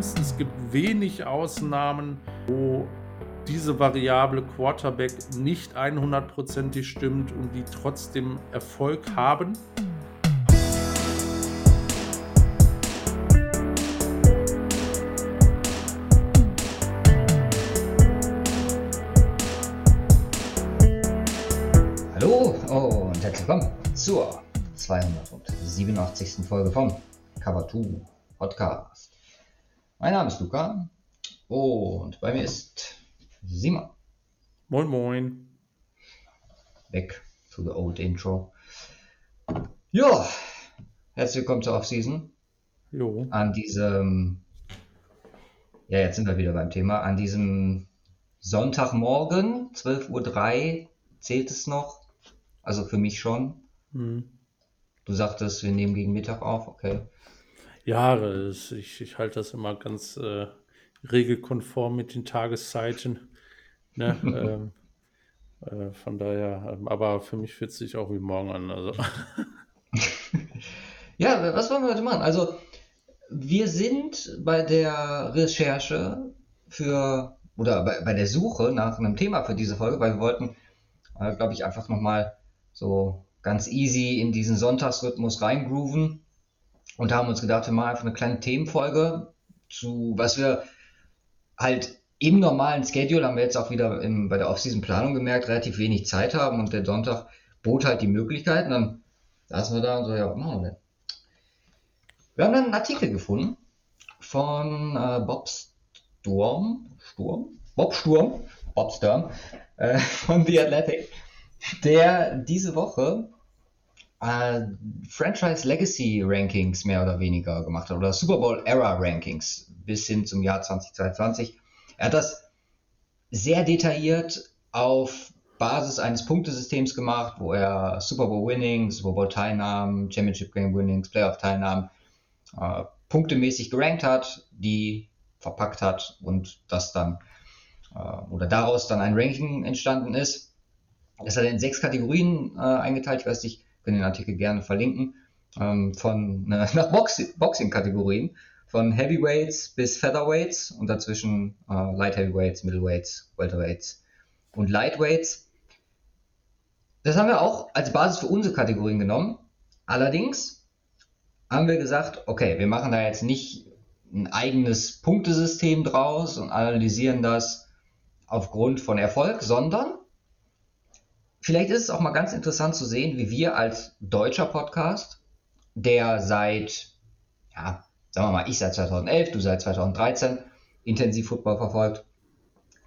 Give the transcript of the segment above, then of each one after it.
Teams. Es gibt wenig Ausnahmen, wo diese Variable Quarterback nicht 100%ig stimmt und die trotzdem Erfolg haben. Hallo und herzlich willkommen zur 287. Folge vom Cover 2 Podcast. Mein Name ist Luca und bei mir ist Simon. Moin, moin. Back to the old intro. Ja, herzlich willkommen zur Offseason. Jo. An diesem, ja, jetzt sind wir wieder beim Thema, an diesem Sonntagmorgen, 12.03 Uhr, zählt es noch? Also für mich schon. Hm. Du sagtest, wir nehmen gegen Mittag auf, okay. Ja, das, ich, ich halte das immer ganz äh, regelkonform mit den Tageszeiten. Ne? ähm, äh, von daher, ähm, aber für mich fühlt es sich auch wie morgen an. Also. Ja, was wollen wir heute machen? Also, wir sind bei der Recherche für, oder bei, bei der Suche nach einem Thema für diese Folge, weil wir wollten, äh, glaube ich, einfach nochmal so ganz easy in diesen Sonntagsrhythmus reingrooven und haben uns gedacht, wir machen einfach eine kleine Themenfolge zu, was wir halt im normalen Schedule, haben wir jetzt auch wieder im, bei der Off-Season-Planung gemerkt, relativ wenig Zeit haben und der Sonntag bot halt die Möglichkeit und dann saßen wir da und so, ja, was machen wir denn? Wir haben dann einen Artikel gefunden von äh, Bob Sturm, Sturm? Bob Sturm, Bob Sturm, äh, von The Athletic, der diese Woche äh, Franchise Legacy Rankings mehr oder weniger gemacht hat oder Super Bowl Era Rankings bis hin zum Jahr 2022. Er hat das sehr detailliert auf Basis eines Punktesystems gemacht, wo er Super Bowl Winnings, Super Bowl Teilnahmen, Championship Game Winnings, Playoff Teilnahmen äh, punktemäßig gerankt hat, die verpackt hat und das dann äh, oder daraus dann ein Ranking entstanden ist. Das hat er in sechs Kategorien äh, eingeteilt. Ich weiß nicht, können den Artikel gerne verlinken. Ähm, von äh, nach Box Boxing-Kategorien, von Heavyweights bis Featherweights und dazwischen äh, Light Heavyweights, Middleweights, Welterweights und Lightweights. Das haben wir auch als Basis für unsere Kategorien genommen. Allerdings haben wir gesagt, okay, wir machen da jetzt nicht ein eigenes Punktesystem draus und analysieren das aufgrund von Erfolg, sondern vielleicht ist es auch mal ganz interessant zu sehen, wie wir als deutscher Podcast, der seit, ja, sagen wir mal, ich seit 2011, du seit 2013 intensiv Football verfolgt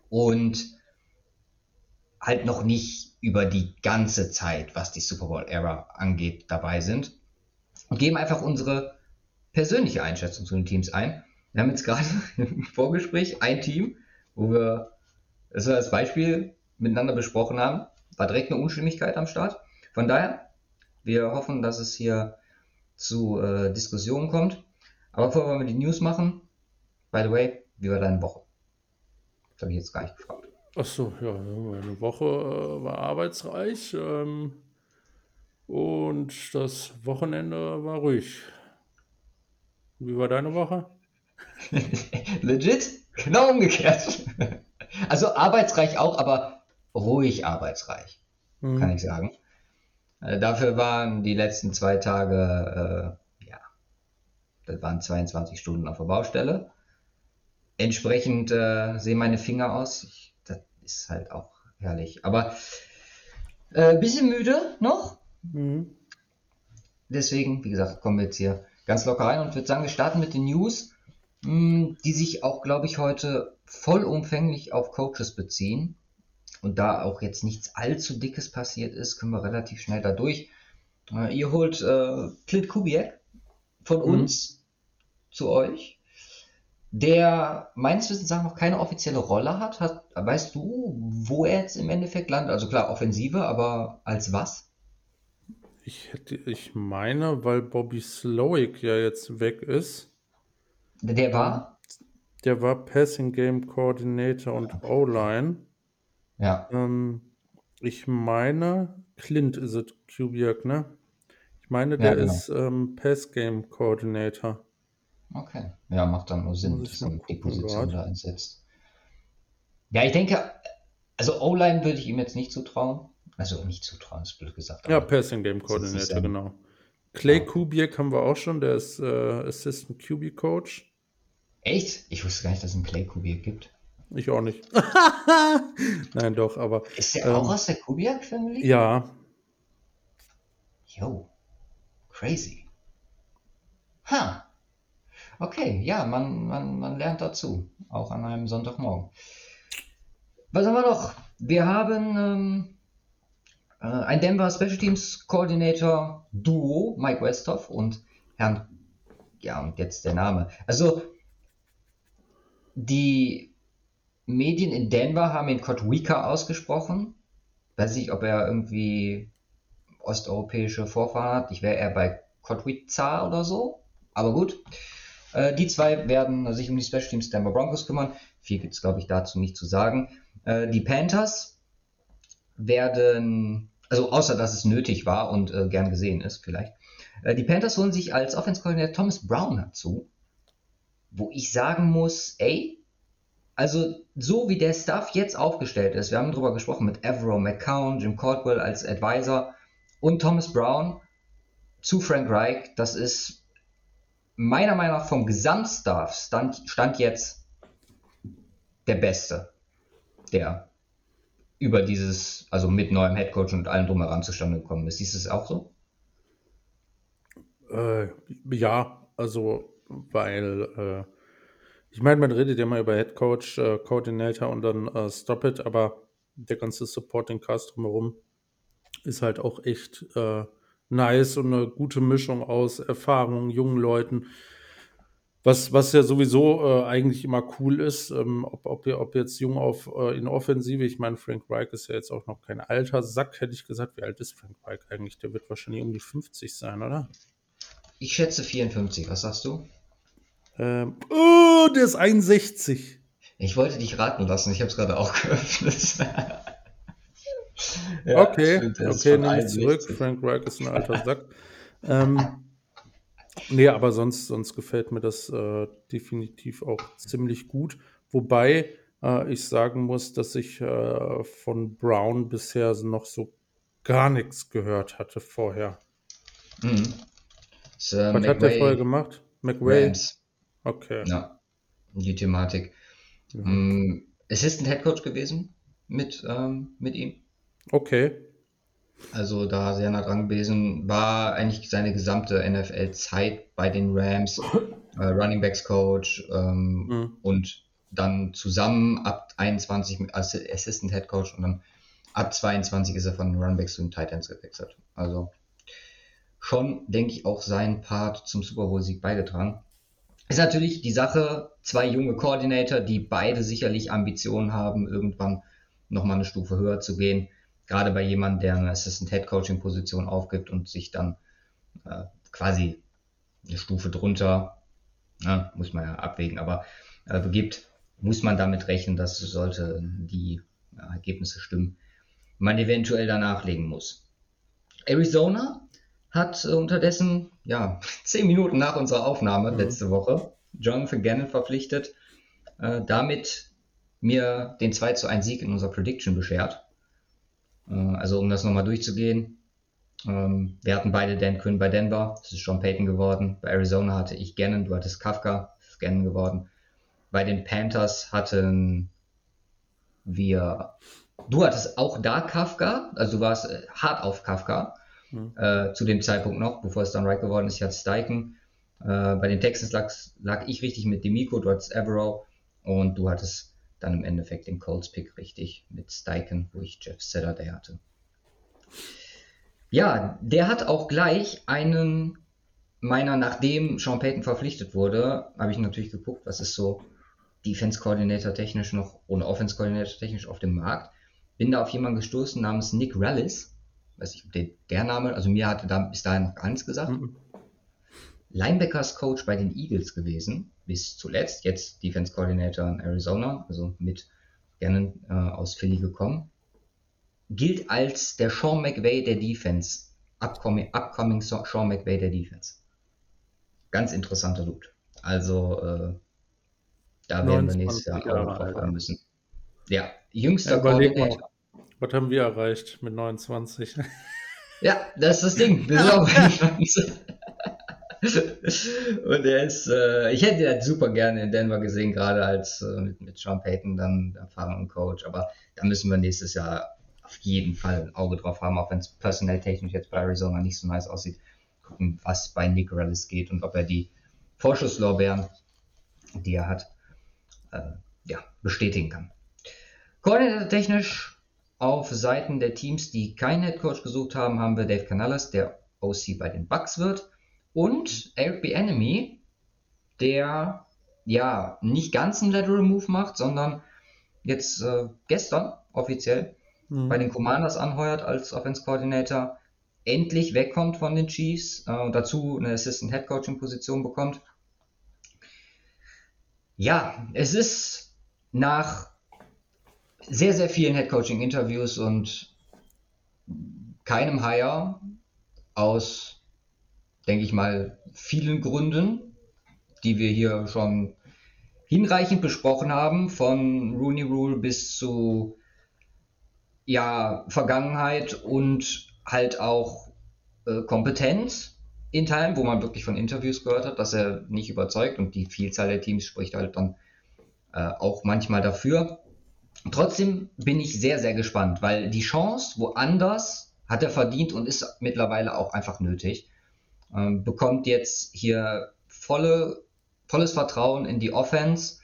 und halt noch nicht über die ganze Zeit, was die Super Bowl Era angeht, dabei sind und geben einfach unsere persönliche Einschätzung zu den Teams ein. Wir haben jetzt gerade im Vorgespräch ein Team, wo wir das als Beispiel miteinander besprochen haben, war direkt eine Unstimmigkeit am Start. Von daher, wir hoffen, dass es hier zu äh, Diskussionen kommt. Aber bevor wir die News machen, by the way, wie war deine Woche? Das habe ich jetzt gar nicht gefragt. Ach so, ja, meine Woche äh, war arbeitsreich ähm, und das Wochenende war ruhig. Wie war deine Woche? Legit? Genau umgekehrt. Also arbeitsreich auch, aber ruhig arbeitsreich, Mhm. kann ich sagen. Äh, dafür waren die letzten zwei Tage, äh, ja, das waren 22 Stunden auf der Baustelle. Entsprechend äh, sehen meine Finger aus. Ich, das ist halt auch herrlich. Aber äh, bisschen müde noch. Mhm. Deswegen, wie gesagt, kommen wir jetzt hier ganz locker rein und würde sagen, wir starten mit den News, mh, die sich auch, glaube ich, heute vollumfänglich auf Coaches beziehen. Und da auch jetzt nichts allzu Dickes passiert ist, können wir relativ schnell da durch. Äh, ihr holt äh, Clint Kubiak von Mhm. uns zu euch, der meines Wissens nach noch keine offizielle Rolle hat. hat. Weißt du, wo er jetzt im Endeffekt landet? Also klar, Offensive, aber als was? Ich hätte, ich meine, weil Bobby Slowick ja jetzt weg ist, Der war? der war Passing Game Coordinator und O-Line. Ja. Ähm, ich meine, Clint ist es, Kubiak, ne? Ich meine, Ja, der genau. ist ähm, Pass Game Coordinator. Okay. Ja, macht dann nur Sinn, dass man die Position grad. da einsetzt. Ja, ich denke, also O-Line würde ich ihm jetzt nicht zutrauen. Also nicht zutrauen, ist blöd gesagt. Ja, Passing Game Coordinator, ja- genau. Clay Okay. Kubiak haben wir auch schon, der ist äh, Assistant QB Coach. Echt? Ich wusste gar nicht, dass es einen Clay Kubiak gibt. Ich auch nicht. Nein, doch, aber Ist der Ähm, auch aus der Kubiak Family? ja, Yo, crazy. Ha. Okay, ja, man, man, man lernt dazu. Auch an einem Sonntagmorgen. Was haben wir noch? Wir haben ähm, äh, ein Denver Special Teams Coordinator Duo, Mike Westhoff und Herrn, ja, und jetzt der Name. Also, die Medien in Denver haben ihn Kotwika ausgesprochen. Weiß nicht, ob er irgendwie osteuropäische Vorfahren hat. Ich wäre eher bei Kotwica oder so. Aber gut. Äh, die zwei werden sich um die Special Teams Denver Broncos kümmern. Viel gibt es, glaube ich, dazu nicht zu sagen. Äh, die Panthers werden, also außer dass es nötig war und äh, gern gesehen ist, vielleicht. Äh, die Panthers holen sich als Offense Coordinator Thomas Brown dazu. Wo ich sagen muss, ey, also so wie der Staff jetzt aufgestellt ist, wir haben darüber gesprochen mit Evero McCown, Jim Caldwell als Advisor und Thomas Brown zu Frank Reich, das ist meiner Meinung nach vom Gesamtstaff stand, stand jetzt der Beste, der über dieses, also mit neuem Headcoach und allem drumheran zustande gekommen ist. Siehst du es auch so? äh, ja, also, weil, äh, ich meine, man redet ja mal über Head Coach, äh, Coordinator und dann äh, Stop It, aber der ganze Supporting Cast drumherum ist halt auch echt äh, nice und eine gute Mischung aus Erfahrung, jungen Leuten. Was, was ja sowieso äh, eigentlich immer cool ist, ähm, ob, ob, ob jetzt jung auf äh, in Offensive, ich meine, Frank Reich ist ja jetzt auch noch kein alter Sack, hätte ich gesagt. Wie alt ist Frank Reich eigentlich? Der wird wahrscheinlich um die 50 sein, oder? Ich schätze 54, was sagst du? Ähm, oh, der ist 61. Ich wollte dich raten lassen, ich habe es gerade auch geöffnet. Ja, okay, stimmt, okay, nehme ich zurück. 61. Frank Reich ist ein alter Sack. ähm, nee, aber sonst, sonst gefällt mir das äh, definitiv auch ziemlich gut. Wobei äh, ich sagen muss, dass ich äh, von Brown bisher noch so gar nichts gehört hatte vorher. Mhm. Äh, Was hat der vorher gemacht? McWay? Rams. Okay. Ja, die Thematik. Mhm. Mhm. Assistant Head Coach gewesen mit, ähm, mit ihm. Okay. Also da sehr nah dran gewesen. War eigentlich seine gesamte NFL-Zeit bei den Rams. Äh, Running Backs Coach ähm, Mhm. und dann zusammen ab 21 mit als Assistant Head Coach und dann ab 22 ist er von den Running Backs zu den Titans gewechselt. Also schon, denke ich, auch seinen Part zum Super Bowl-Sieg beigetragen. Ist natürlich die Sache, zwei junge Coordinator, die beide sicherlich Ambitionen haben, irgendwann nochmal eine Stufe höher zu gehen. Gerade bei jemandem, der eine Assistant Head Coaching Position aufgibt und sich dann äh, quasi eine Stufe drunter, na, muss man ja abwägen, aber äh, begibt, muss man damit rechnen, dass sollte die ja, Ergebnisse stimmen, man eventuell danach legen muss. Arizona hat äh, unterdessen, ja, zehn Minuten nach unserer Aufnahme Mhm. letzte Woche Jonathan Gannon verpflichtet, äh, damit mir den 2 zu 1 Sieg in unserer Prediction beschert. Äh, also um das nochmal durchzugehen, ähm, wir hatten beide Dan Quinn bei Denver, das ist John Payton geworden. Bei Arizona hatte ich Gannon, du hattest Kafka, das ist Gannon geworden. Bei den Panthers hatten wir, du hattest auch da Kafka, also du warst äh, hart auf Kafka Mhm. äh, zu dem Zeitpunkt noch, bevor es dann right geworden ist. Ich hatte Steichen. Äh, bei den Texans lag, ich richtig mit Demico, du hattest Evero und du hattest dann im Endeffekt den Colts Pick richtig mit Steichen, wo ich Jeff Saturday hatte. Ja, der hat auch gleich einen meiner, nachdem Sean Payton verpflichtet wurde, habe ich natürlich geguckt, was ist so Defense Coordinator technisch noch ohne Offense Coordinator technisch auf dem Markt. Bin da auf jemanden gestoßen namens Nick Rallis. Weiß ich, ob der, der Name, also mir hatte da bis dahin noch gar nichts gesagt. Mhm. Linebackers Coach bei den Eagles gewesen, bis zuletzt, jetzt Defense Coordinator in Arizona, also mit Gannon äh, aus Philly gekommen. Gilt als der Sean McVay der Defense, upcoming, upcoming Sean McVay der Defense. Ganz interessanter Dude. Also äh, da werden wir nächstes Jahr auch drauf haben müssen. Ja, jüngster ja, Koordinator. Was haben wir erreicht mit 29? Ja, das ist das Ding. Wir sind auch Und er ist, äh, ich hätte ihn super gerne in Denver gesehen, gerade als äh, mit, mit Sean Payton dann erfahrenen Coach. Aber da müssen wir nächstes Jahr auf jeden Fall ein Auge drauf haben, auch wenn es personell technisch jetzt bei Arizona nicht so nice aussieht. Gucken, was bei Nick Rellis geht und ob er die Vorschusslorbeeren, die er hat, äh, ja, bestätigen kann. Koordinator technisch auf Seiten der Teams, die keinen Headcoach gesucht haben, haben wir Dave Canales, der OC bei den Bucks wird. Und Eric B. Enemy, der ja nicht ganz einen Lateral Move macht, sondern jetzt äh, gestern offiziell mhm. bei den Commanders anheuert als Offense Coordinator, endlich wegkommt von den Chiefs äh, und dazu eine Assistant Head Coaching Position bekommt. Ja, es ist nach sehr, sehr vielen Head Coaching Interviews und keinem Hire aus denke ich mal, vielen Gründen, die wir hier schon hinreichend besprochen haben, von Rooney Rule bis zu ja, Vergangenheit und halt auch äh, Kompetenz in Teilen, wo man wirklich von Interviews gehört hat, dass er nicht überzeugt und die Vielzahl der Teams spricht halt dann äh, auch manchmal dafür. Trotzdem bin ich sehr, sehr gespannt, weil die Chance woanders hat er verdient und ist mittlerweile auch einfach nötig ähm, bekommt jetzt hier volle, volles Vertrauen in die Offense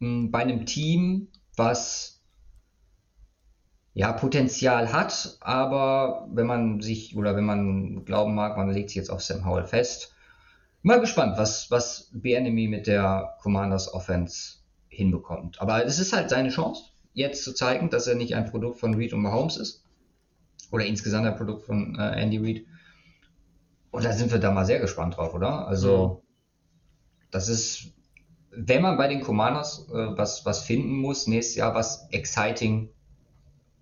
mh, hm, bei einem Team, was ja Potenzial hat, aber wenn man sich oder wenn man glauben mag, man legt sich jetzt auf Sam Howell fest. Mal gespannt, was, was B-Enemy mit der Commanders Offense hinbekommt. Aber es ist halt seine Chance, jetzt zu zeigen, dass er nicht ein Produkt von Reed und Mahomes ist. Oder insgesamt ein Produkt von äh, Andy Reid, und da sind wir da mal sehr gespannt drauf, oder? Also, mhm. das ist, wenn man bei den Commanders äh, was, was finden muss, nächstes Jahr, was exciting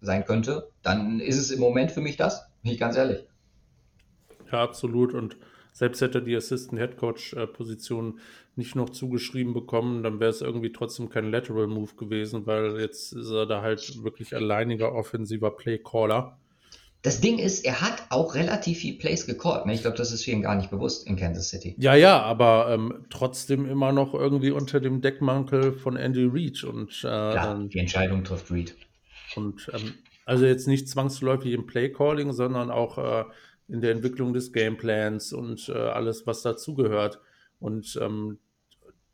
sein könnte, dann ist es im Moment für mich das, bin ich ganz ehrlich. Ja, absolut. Und selbst hätte er die Assistant Head Coach äh, Position nicht noch zugeschrieben bekommen, dann wäre es irgendwie trotzdem kein Lateral Move gewesen, weil jetzt ist er da halt wirklich alleiniger offensiver Play Caller. Das Ding ist, er hat auch relativ viel Plays gecallt. Ne? Ich glaube, das ist vielen gar nicht bewusst in Kansas City. Ja, ja, aber ähm, trotzdem immer noch irgendwie unter dem Deckmantel von Andy Reid. Und, äh, ja, die Entscheidung trifft Reid. Und ähm, also jetzt nicht zwangsläufig im Playcalling, sondern auch äh, in der Entwicklung des Gameplans und äh, alles, was dazugehört. Und ähm,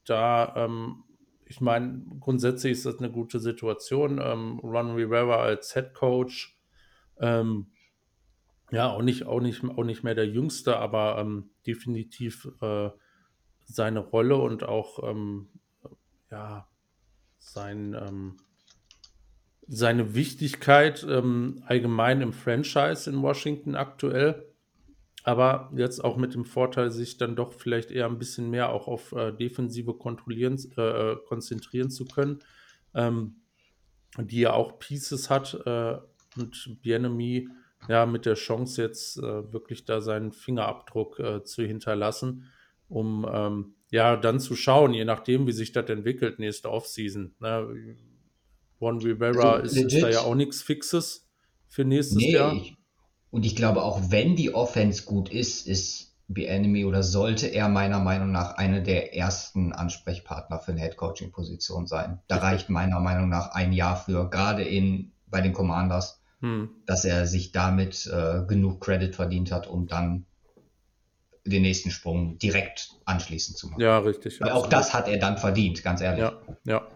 da, ähm, ich meine, grundsätzlich ist das eine gute Situation. Ähm, Ron Rivera als Head Coach. Ähm, ja, auch nicht, auch nicht, auch nicht mehr der Jüngste, aber ähm, definitiv äh, seine Rolle und auch ja, sein, seine Wichtigkeit ähm, allgemein im Franchise in Washington aktuell. Aber jetzt auch mit dem Vorteil, sich dann doch vielleicht eher ein bisschen mehr auch auf äh, Defensive kontrollieren, äh, konzentrieren zu können, ähm, die ja auch Pieces hat äh, und Bienemy ja, mit der Chance jetzt äh, wirklich da seinen Fingerabdruck äh, zu hinterlassen, um ähm, ja dann zu schauen, je nachdem, wie sich das entwickelt, nächste Offseason. Ne? Juan Rivera also, ist, ist, da ja auch nichts Fixes für nächstes nee, Jahr. Ich, und ich glaube, auch wenn die Offense gut ist, ist B-Enemy oder sollte er meiner Meinung nach einer der ersten Ansprechpartner für eine Head-Coaching-Position sein. Da reicht meiner Meinung nach ein Jahr für, gerade in, bei den Commanders hm. dass er sich damit äh, genug Credit verdient hat, um dann den nächsten Sprung direkt anschließend zu machen. Ja, richtig. Weil auch das hat er dann verdient, ganz ehrlich. Ja, ja.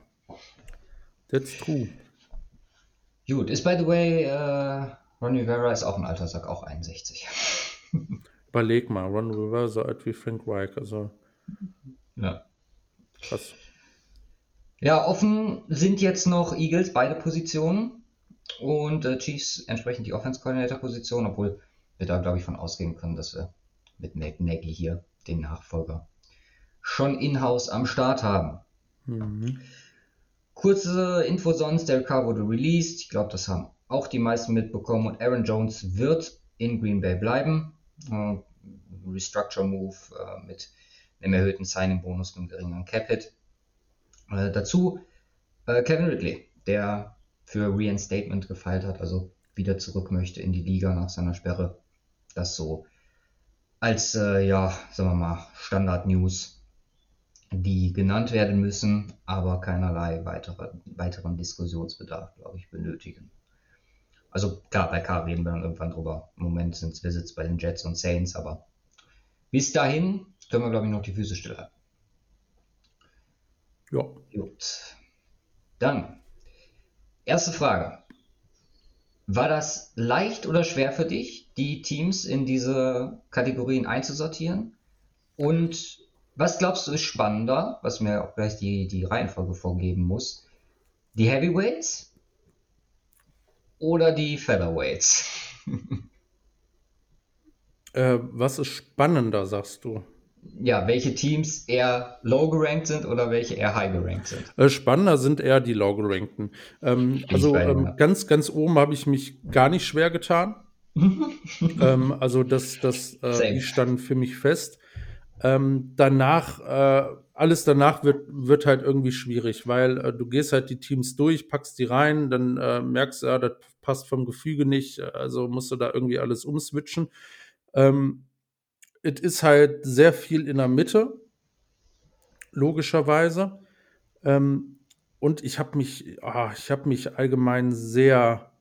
That's true. Gut, ist by the way, äh, Ron Rivera ist auch ein alter Sack, auch 61. Überleg mal, Ron Rivera so alt wie Frank Reich, also. Ja. Krass. Ja, offen sind jetzt noch Eagles, beide Positionen und äh, Chiefs entsprechend die Offense-Coordinator-Position, obwohl wir da, glaube ich, von ausgehen können, dass wir mit Nate Nagy hier den Nachfolger schon in-house am Start haben. Mhm. Kurze Info sonst, der Carr wurde released. Ich glaube, das haben auch die meisten mitbekommen. Und Aaron Jones wird in Green Bay bleiben. Äh, Restructure Move äh, mit einem erhöhten Signing-Bonus, einem geringeren Cap-Hit. Äh, dazu äh, Kevin Ridley, der für Reinstatement gefeilt hat, also wieder zurück möchte in die Liga nach seiner Sperre. Das so als, äh, ja, sagen wir mal, Standard-News, die genannt werden müssen, aber keinerlei weitere, weiteren Diskussionsbedarf, glaube ich, benötigen. Also klar, bei K reden wir dann irgendwann drüber. Im Moment sind es Visits bei den Jets und Saints, aber bis dahin können wir, glaube ich, noch die Füße stillhalten. Ja. Gut. Dann, erste Frage. War das leicht oder schwer für dich, die Teams in diese Kategorien einzusortieren? Und was glaubst du ist spannender, was mir auch gleich die, die Reihenfolge vorgeben muss? Die Heavyweights oder die Featherweights? äh, was ist spannender, sagst du? ja, welche Teams eher low gerankt sind oder welche eher high gerankt sind. Äh, spannender sind eher die low gerankten. Ähm, also ähm, ganz, ganz oben habe ich mich gar nicht schwer getan. ähm, also das, das äh, die standen für mich fest. Ähm, danach, äh, alles danach wird, wird halt irgendwie schwierig, weil äh, du gehst halt die Teams durch, packst die rein, dann äh, merkst du, ja, das passt vom Gefüge nicht, also musst du da irgendwie alles umswitchen. Ähm, es ist halt sehr viel in der Mitte, logischerweise. Ähm, und ich habe mich, oh, ich habe mich allgemein sehr,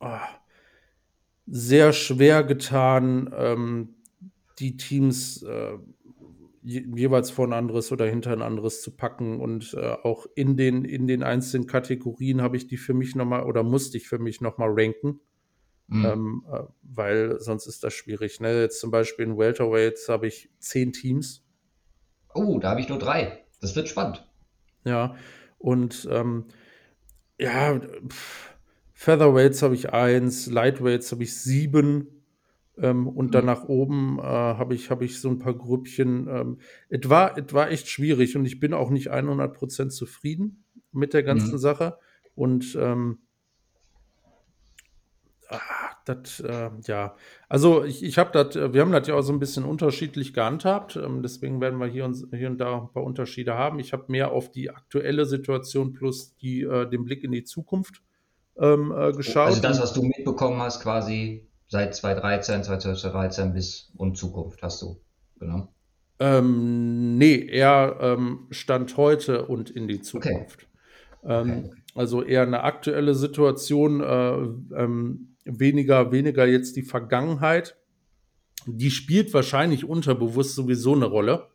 oh, sehr schwer getan, ähm, die Teams äh, je, jeweils vor ein anderes oder hinter ein anderes zu packen. Und äh, auch in den, in den einzelnen Kategorien habe ich die für mich nochmal oder musste ich für mich nochmal ranken. Mhm. Ähm, äh, weil sonst ist das schwierig. Ne? Jetzt zum Beispiel in Welterweights habe ich zehn Teams. Oh, da habe ich nur drei. Das wird spannend. Ja, und ähm, ja, pff, Featherweights habe ich eins, Lightweights habe ich sieben. Ähm, und mhm. dann nach oben äh, habe ich, hab ich so ein paar Grüppchen. Ähm, es war, war echt schwierig und ich bin auch nicht 100% zufrieden mit der ganzen mhm. Sache. Und ähm, Ah, das, äh, ja. Also ich, ich habe das, wir haben das ja auch so ein bisschen unterschiedlich gehandhabt. Ähm, deswegen werden wir hier und, hier und da ein paar Unterschiede haben. Ich habe mehr auf die aktuelle Situation plus die, äh, den Blick in die Zukunft ähm, äh, geschaut. Also das, was du mitbekommen hast, quasi seit 2013, 2013 bis und Zukunft hast du genau. Ähm, nee, eher ähm, Stand heute und in die Zukunft. Okay. Ähm, okay. Also eher eine aktuelle Situation. Äh, ähm, weniger, weniger jetzt die Vergangenheit. Die spielt wahrscheinlich unterbewusst sowieso eine Rolle,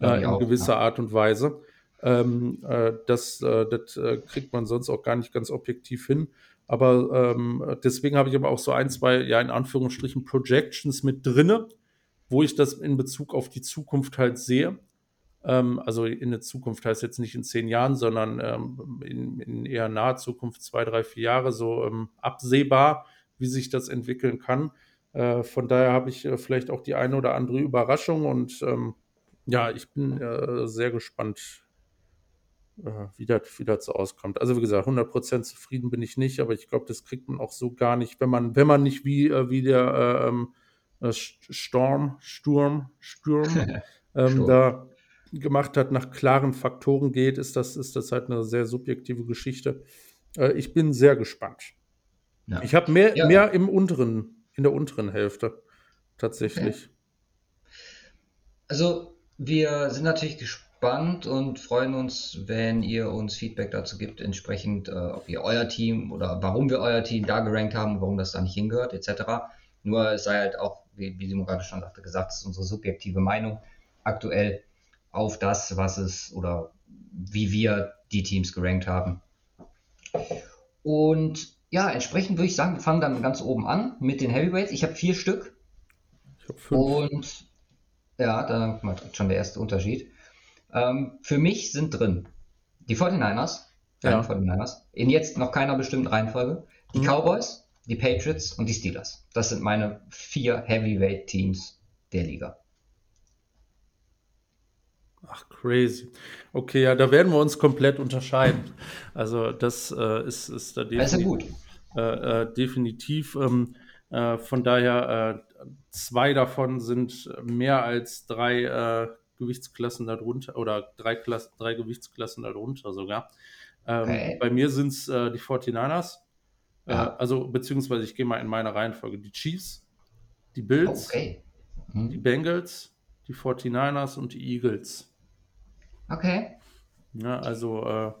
äh, in auch, gewisser ja. Art und Weise. Ähm, äh, das äh, das äh, kriegt man sonst auch gar nicht ganz objektiv hin. Aber ähm, deswegen habe ich aber auch so ein, zwei, ja, in Anführungsstrichen Projections mit drinne, wo ich das in Bezug auf die Zukunft halt sehe. Ähm, also in der Zukunft heißt jetzt nicht in zehn Jahren, sondern ähm, in, in, eher naher Zukunft, zwei, drei, vier Jahre, so ähm, absehbar wie sich das entwickeln kann. Äh, von daher habe ich äh, vielleicht auch die eine oder andere Überraschung und ähm, ja, ich bin äh, sehr gespannt, wie, das, wie das so auskommt. Also wie gesagt, 100% zufrieden bin ich nicht, aber ich glaube, das kriegt man auch so gar nicht, wenn man, wenn man nicht wie, äh, wie der äh, ähm, Storm, Sturm, Sturm, ähm, da gemacht hat, nach klaren Faktoren geht, ist das, ist das halt eine sehr subjektive Geschichte. ich bin sehr gespannt. Ja. Ich habe mehr, ja. mehr im unteren, in der unteren Hälfte tatsächlich. Okay. Also wir sind natürlich gespannt und freuen uns, wenn ihr uns Feedback dazu gibt, entsprechend, äh, ob ihr euer Team oder warum wir euer Team da gerankt haben, warum das da nicht hingehört, etc. Nur es sei halt auch, wie, wie Simon gerade schon sagte, gesagt, es ist unsere subjektive Meinung aktuell auf das, was es oder wie wir die Teams gerankt haben. Und ja, entsprechend würde ich sagen, wir fangen dann ganz oben an mit den Heavyweights. Ich habe vier Stück. Ich habe fünf. Und ja, da schon der erste Unterschied. Ähm, für mich sind drin die 49ers, ja. 49ers, in jetzt noch keiner bestimmten Reihenfolge, die mhm. Cowboys, die Patriots und die Steelers. Das sind meine vier Heavyweight-Teams der Liga. Ach, crazy. Okay, ja, da werden wir uns komplett unterscheiden. Also das äh, ist, ist da definitiv, ist ja gut. Äh, äh, definitiv ähm, äh, Äh, von daher, äh, zwei davon sind mehr als drei äh, Gewichtsklassen darunter oder drei, Klasse, drei Gewichtsklassen darunter sogar. Ähm, okay. Bei mir sind es äh, die 49ers. Äh, also, beziehungsweise ich gehe mal in meine Reihenfolge. Die Chiefs, die Bills, okay. hm. die Bengals, die 49ers und die Eagles. Okay. Ja, also äh,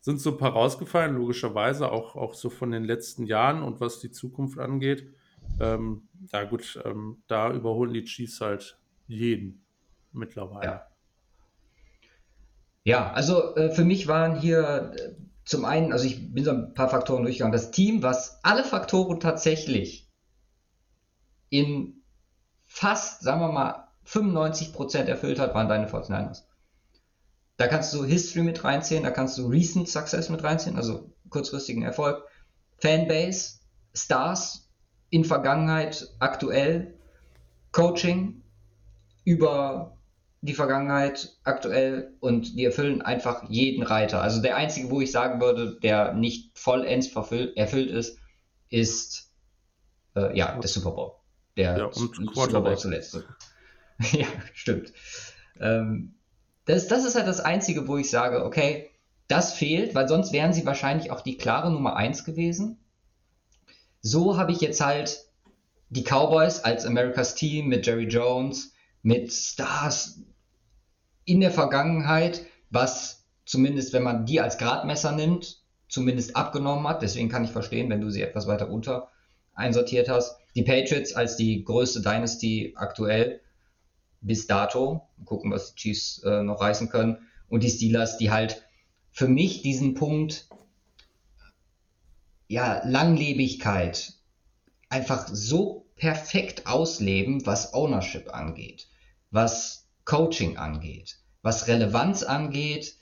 sind so ein paar rausgefallen, logischerweise, auch, auch so von den letzten Jahren und was die Zukunft angeht. Ähm, ja, gut, ähm, da überholen die Chiefs halt jeden mittlerweile. Ja, ja also äh, für mich waren hier äh, zum einen, also ich bin so ein paar Faktoren durchgegangen. Das Team, was alle Faktoren tatsächlich in fast, sagen wir mal, 95% erfüllt hat, waren deine 49ers. Da kannst du History mit reinziehen, da kannst du Recent Success mit reinziehen, also kurzfristigen Erfolg, Fanbase, Stars in Vergangenheit, aktuell, Coaching über die Vergangenheit, aktuell und die erfüllen einfach jeden Reiter. Also der einzige, wo ich sagen würde, der nicht vollends verfüllt, erfüllt ist, ist äh, ja der Super Bowl. Der ja, Super Bowl zuletzt. ja, stimmt. Ähm, das, das ist halt das Einzige, wo ich sage, okay, das fehlt, weil sonst wären sie wahrscheinlich auch die klare Nummer 1 gewesen. So habe ich jetzt halt die Cowboys als America's Team mit Jerry Jones, mit Stars in der Vergangenheit, was zumindest, wenn man die als Gradmesser nimmt, zumindest abgenommen hat. Deswegen kann ich verstehen, wenn du sie etwas weiter runter einsortiert hast. Die Patriots als die größte Dynasty aktuell bis dato. Mal gucken, was die Chiefs äh, noch reißen können. Und die Steelers, die halt für mich diesen Punkt, ja, Langlebigkeit einfach so perfekt ausleben, was Ownership angeht, was Coaching angeht, was Relevanz angeht.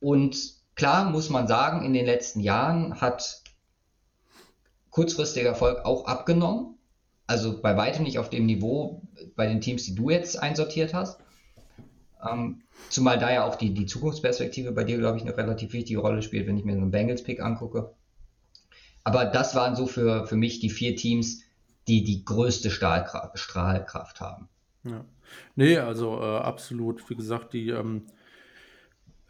Und klar muss man sagen, in den letzten Jahren hat kurzfristiger Erfolg auch abgenommen also bei weitem nicht auf dem Niveau bei den Teams, die du jetzt einsortiert hast. Ähm, zumal da ja auch die, die Zukunftsperspektive bei dir, glaube ich, eine relativ wichtige Rolle spielt, wenn ich mir so einen Bengals-Pick angucke. Aber das waren so für, für mich die vier Teams, die die größte Strahlkraft, Strahlkraft haben. Ja. Nee, also äh, absolut. Wie gesagt, die ähm,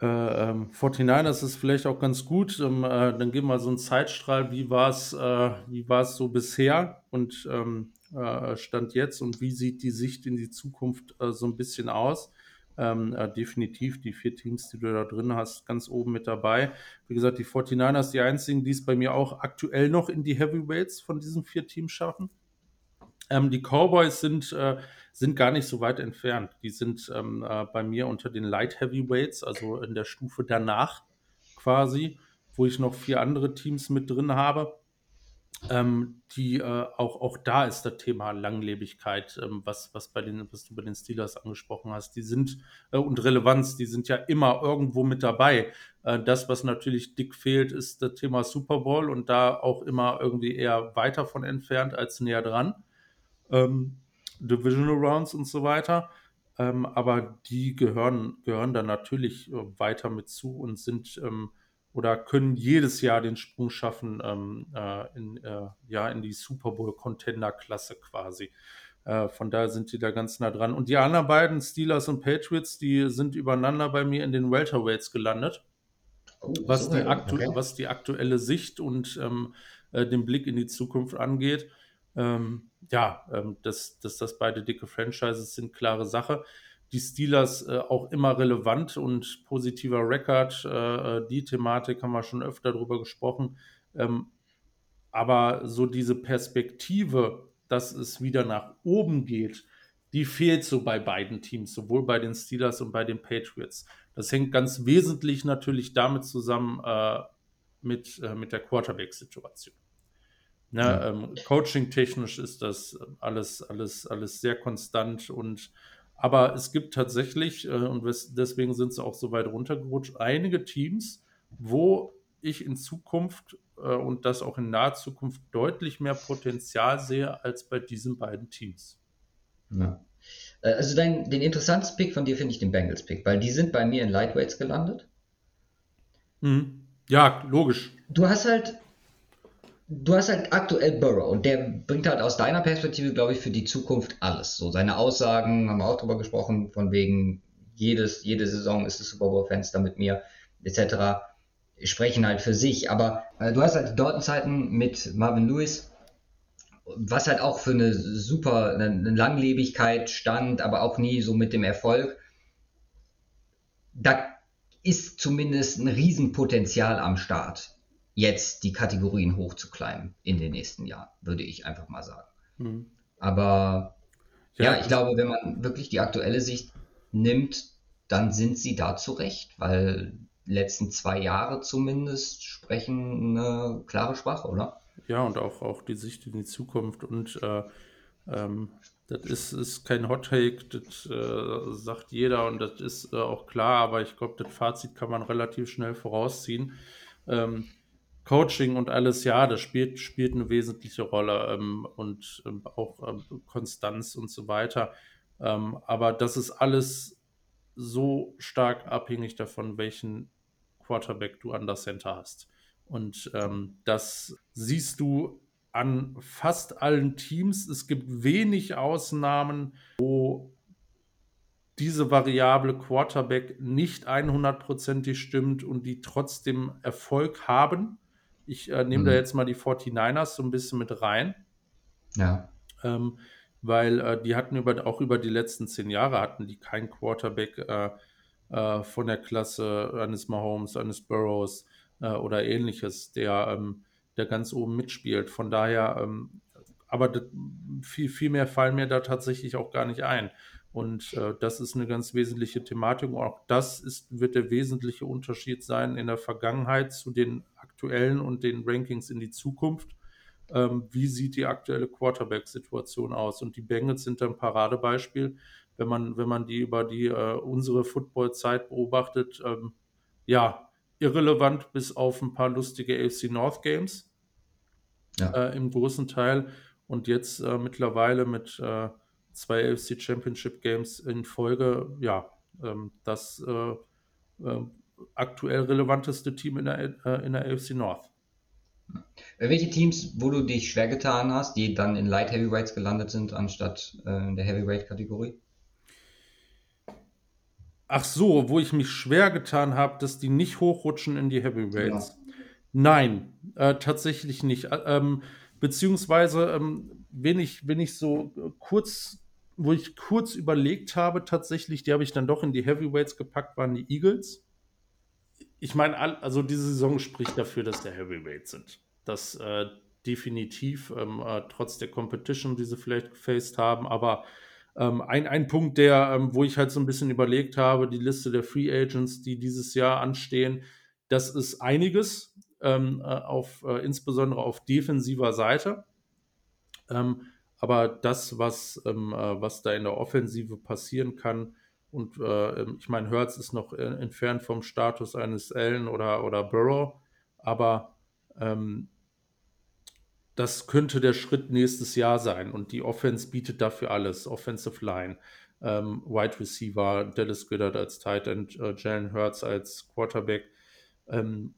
äh, ähm, 49ers ist vielleicht auch ganz gut. Ähm, äh, dann geben wir so einen Zeitstrahl. Wie war es äh, so bisher und ähm, äh, Stand jetzt und wie sieht die Sicht in die Zukunft äh, so ein bisschen aus? Ähm, äh, definitiv die vier Teams, die du da drin hast, ganz oben mit dabei. Wie gesagt, die 49ers, die einzigen, die es bei mir auch aktuell noch in die Heavyweights von diesen vier Teams schaffen. Ähm, die Cowboys sind, äh, sind gar nicht so weit entfernt. Die sind ähm, äh, bei mir unter den Light Heavyweights, also in der Stufe danach quasi, wo ich noch vier andere Teams mit drin habe. Ähm, die äh, auch, auch da ist das Thema Langlebigkeit, ähm, was, was, bei den, was du bei den Steelers angesprochen hast. Die sind äh, und Relevanz, die sind ja immer irgendwo mit dabei. Äh, das, was natürlich dick fehlt, ist das Thema Super Bowl und da auch immer irgendwie eher weiter von entfernt als näher dran ähm, Divisional Rounds und so weiter. Ähm, aber die gehören, gehören da natürlich äh, weiter mit zu und sind ähm, oder können jedes Jahr den Sprung schaffen ähm, äh, in, äh, ja, in die Super Bowl-Contender-Klasse quasi. Äh, von daher sind die da ganz nah dran. Und die anderen beiden, Steelers und Patriots, die sind übereinander bei mir in den Welterweights gelandet. Oh, was, die okay. was die aktuelle Sicht und ähm, äh, den Blick in die Zukunft angeht. Ähm, ja, ähm, dass, dass das beide dicke Franchises sind, klare Sache. Die Steelers äh, auch immer relevant und positiver Rekord. Äh, äh, die Thematik haben wir schon öfter darüber gesprochen. Ähm, aber so diese Perspektive, dass es wieder nach oben geht, die fehlt so bei beiden Teams, sowohl bei den Steelers und bei den Patriots. Das hängt ganz wesentlich natürlich damit zusammen äh, mit, äh, mit der Quarterback-Situation. Ne, ja. ähm, Coaching-technisch ist das alles, alles, alles sehr konstant und aber es gibt tatsächlich, äh, und deswegen sind sie auch so weit runtergerutscht, einige Teams, wo ich in Zukunft äh, und das auch in naher Zukunft deutlich mehr Potenzial sehe als bei diesen beiden Teams. Ja. Äh, also dein, den interessantesten Pick von dir finde ich den Bengals-Pick, weil die sind bei mir in Lightweights gelandet. Mhm. Ja, logisch. Du hast halt du hast halt aktuell Burrow und der bringt halt aus deiner Perspektive, glaube ich, für die Zukunft alles. So seine Aussagen, haben wir auch drüber gesprochen, von wegen jedes, jede Saison ist das Super Bowl-Fenster mit mir, etc. sprechen halt für sich. Aber äh, du hast halt die Dortmund-Zeiten mit Marvin Lewis, was halt auch für eine super eine Langlebigkeit stand, aber auch nie so mit dem Erfolg. Da ist zumindest ein Riesenpotenzial am Start jetzt die Kategorien hochzuklimmen in den nächsten Jahren, würde ich einfach mal sagen. Mhm. Aber ja, ja, ich glaube, wenn man wirklich die aktuelle Sicht nimmt, dann sind sie da zurecht, weil die letzten zwei Jahre zumindest sprechen eine klare Sprache, oder? Ja, und auch, auch die Sicht in die Zukunft und äh, ähm, das ist, ist kein Hot Take, das äh, sagt jeder und das ist äh, auch klar, aber ich glaube, das Fazit kann man relativ schnell vorausziehen. Ähm, Coaching und alles, ja, das spielt, spielt eine wesentliche Rolle ähm, und ähm, auch ähm, Konstanz und so weiter. Ähm, aber das ist alles so stark abhängig davon, welchen Quarterback du an der Center hast. Und ähm, das siehst du an fast allen Teams. Es gibt wenig Ausnahmen, wo diese Variable Quarterback nicht 100%ig stimmt und die trotzdem Erfolg haben. Ich äh, nehme mhm. da jetzt mal die 49ers so ein bisschen mit rein. Ja. Ähm, weil äh, die hatten über, auch über die letzten zehn Jahre hatten die keinen Quarterback äh, äh von der Klasse eines Mahomes, eines Burrows äh, oder ähnliches, der, ähm, der ganz oben mitspielt. Von daher, ähm, aber das, viel, viel mehr fallen mir da tatsächlich auch gar nicht ein. Und äh, das ist eine ganz wesentliche Thematik. Und auch das ist, wird der wesentliche Unterschied sein in der Vergangenheit zu den aktuellen und den Rankings in die Zukunft. Ähm, wie sieht die aktuelle Quarterback-Situation aus? Und die Bengals sind ein Paradebeispiel, wenn man, wenn man die über die äh, unsere Football-Zeit beobachtet. Ähm, ja, irrelevant bis auf ein paar lustige AFC North Games ja. äh, im großen Teil. Und jetzt äh, mittlerweile mit äh, zwei AFC Championship Games in Folge, ja, ähm, das äh, äh, aktuell relevanteste Team in der, äh, in der AFC North. Äh, welche Teams, wo du dich schwer getan hast, die dann in Light Heavyweights gelandet sind, anstatt äh, in der Heavyweight-Kategorie? Ach so, wo ich mich schwer getan habe, dass die nicht hochrutschen in die Heavyweights. Ja. Nein, äh, tatsächlich nicht. Äh, ähm, beziehungsweise, ähm, wenn, ich, wenn ich so kurz, wo ich kurz überlegt habe, tatsächlich, die habe ich dann doch in die Heavyweights gepackt, waren die Eagles ich meine, also diese Saison spricht dafür, dass der Heavyweight sind. Das äh, definitiv, ähm, äh, trotz der Competition, die sie vielleicht gefaced haben. Aber ähm, ein, ein Punkt, der, ähm, wo ich halt so ein bisschen überlegt habe, die Liste der Free Agents, die dieses Jahr anstehen, das ist einiges, ähm, äh, auf, äh, insbesondere auf defensiver Seite. Ähm, aber das, was, ähm, äh, was da in der Offensive passieren kann, und äh, ähm, ich meine, Hertz ist noch äh, entfernt vom Status eines Allen oder, oder Burrow, aber ähm, das könnte der Schritt nächstes Jahr sein. Und die Offense bietet dafür alles. Offensive Line, ähm, Wide Receiver, Dallas Goddard als Tight End, äh, Jalen Hurts als Quarterback. Ähm,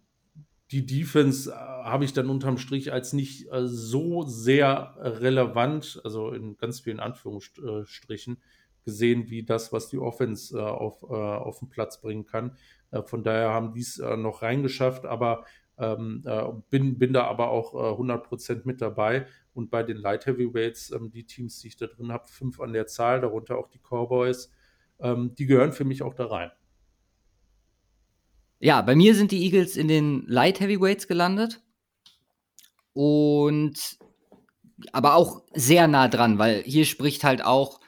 die Defense äh, habe ich dann unterm Strich als nicht äh, so sehr relevant, also in ganz vielen Anführungsstrichen, gesehen wie das, was die Offense äh, auf, auf den Platz bringen kann. Von daher haben die es noch reingeschafft, aber ähm, äh, bin, bin da aber auch 100% äh, mit dabei. Und bei den Light Heavyweights, ähm, die Teams, die ich da drin habe, fünf an der Zahl, darunter auch die Cowboys, ähm, die gehören für mich auch da rein. Ja, bei mir sind die Eagles in den Light Heavyweights gelandet. Und aber auch sehr nah dran, weil hier spricht halt auch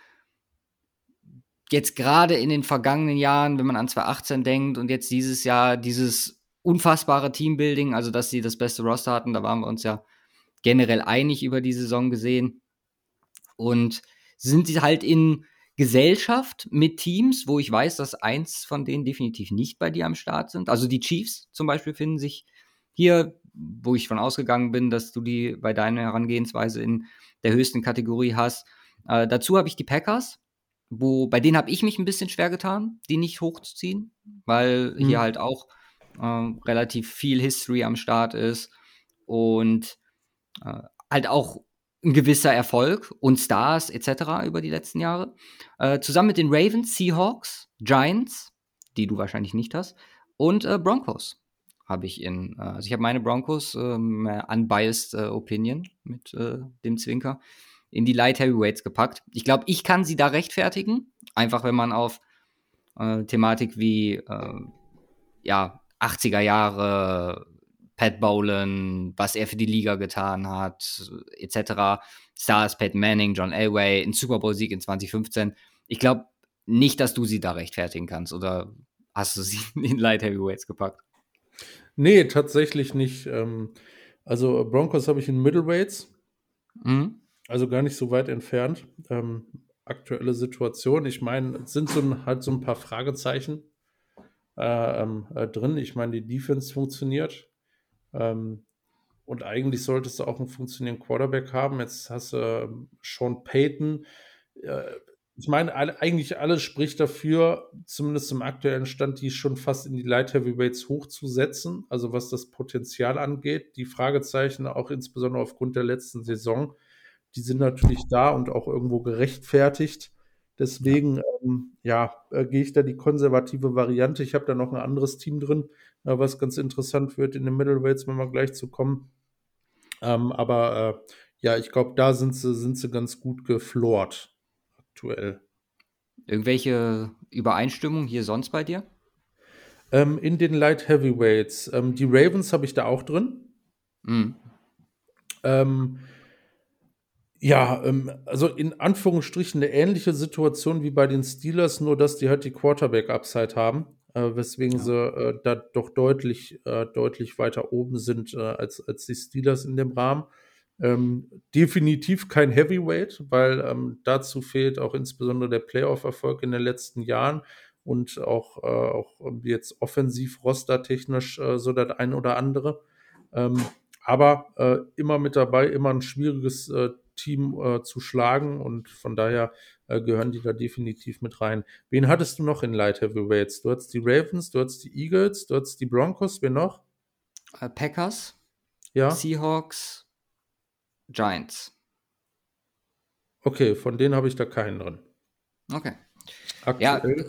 jetzt gerade in den vergangenen Jahren, wenn man an 2018 denkt und jetzt dieses Jahr dieses unfassbare Teambuilding, also dass sie das beste Roster hatten, da waren wir uns ja generell einig über die Saison gesehen. Und sind sie halt in Gesellschaft mit Teams, wo ich weiß, dass eins von denen definitiv nicht bei dir am Start sind. Also die Chiefs zum Beispiel finden sich hier, wo ich von ausgegangen bin, dass du die bei deiner Herangehensweise in der höchsten Kategorie hast. Äh, dazu habe ich die Packers, wo, bei denen habe ich mich ein bisschen schwer getan, die nicht hochzuziehen, weil mhm. hier halt auch äh, relativ viel History am Start ist. Und Äh, halt auch ein gewisser Erfolg und Stars etc. über die letzten Jahre. Äh, zusammen mit den Ravens, Seahawks, Giants, die du wahrscheinlich nicht hast, und äh, Broncos habe ich in, äh, also ich habe meine Broncos, ähm, unbiased äh, Opinion mit äh, dem Zwinker, in die Light Heavyweights gepackt. Ich glaube, ich kann sie da rechtfertigen, einfach wenn man auf äh, Thematik wie, äh, ja, 80er Jahre, Pat Bowlen, was er für die Liga getan hat, etc. Stars, Pat Manning, John Elway, ein Super Bowl-Sieg in 2015. Ich glaube nicht, dass du sie da rechtfertigen kannst oder hast du sie in Light Heavyweights gepackt? Nee, tatsächlich nicht. Ähm, also Broncos habe ich in Middleweights. Mhm. Also gar nicht so weit entfernt. Ähm, aktuelle Situation. Ich meine, es sind so ein, halt so ein paar Fragezeichen äh, ähm, äh, drin. Ich meine, die Defense funktioniert. Ähm, und eigentlich solltest du auch einen funktionierenden Quarterback haben. Jetzt hast du äh, Sean Payton. Äh, ich meine, alle, eigentlich alles spricht dafür, zumindest im aktuellen Stand, die schon fast in die Light Heavyweights hochzusetzen. Also was das Potenzial angeht. Die Fragezeichen, auch insbesondere aufgrund der letzten Saison, die sind natürlich da und auch irgendwo gerechtfertigt. Deswegen, ähm, ja äh, gehe ich da die konservative Variante. Ich habe da noch ein anderes Team drin, was ganz interessant wird in den Middleweights, wenn wir gleich zu kommen. Ähm, aber äh, ja, ich glaube, da sind sie, sind sie ganz gut geflort aktuell. Irgendwelche Übereinstimmung hier sonst bei dir? Ähm, in den Light Heavyweights. Ähm, die Ravens habe ich da auch drin. Mhm. Ähm, ja, ähm, also in Anführungsstrichen eine ähnliche Situation wie bei den Steelers, nur dass die halt die Quarterback-Upside haben, äh, weswegen ja. sie äh, da doch deutlich, äh, deutlich weiter oben sind äh, als, als die Steelers in dem Rahmen. Ähm, definitiv kein Heavyweight, weil ähm, dazu fehlt auch insbesondere der Playoff-Erfolg in den letzten Jahren und auch, äh, auch jetzt offensiv rostertechnisch äh, so das ein oder andere. Ähm, aber immer mit dabei, immer ein schwieriges Team zu schlagen und von daher äh, gehören die da definitiv mit rein. Wen hattest du noch in Light Heavyweights? Du hattest die Ravens, du hattest die Eagles, du hattest die Broncos, wer noch? Packers, ja. Seahawks, Giants. Okay, von denen habe ich da keinen drin. Okay. Aktuell. Ja,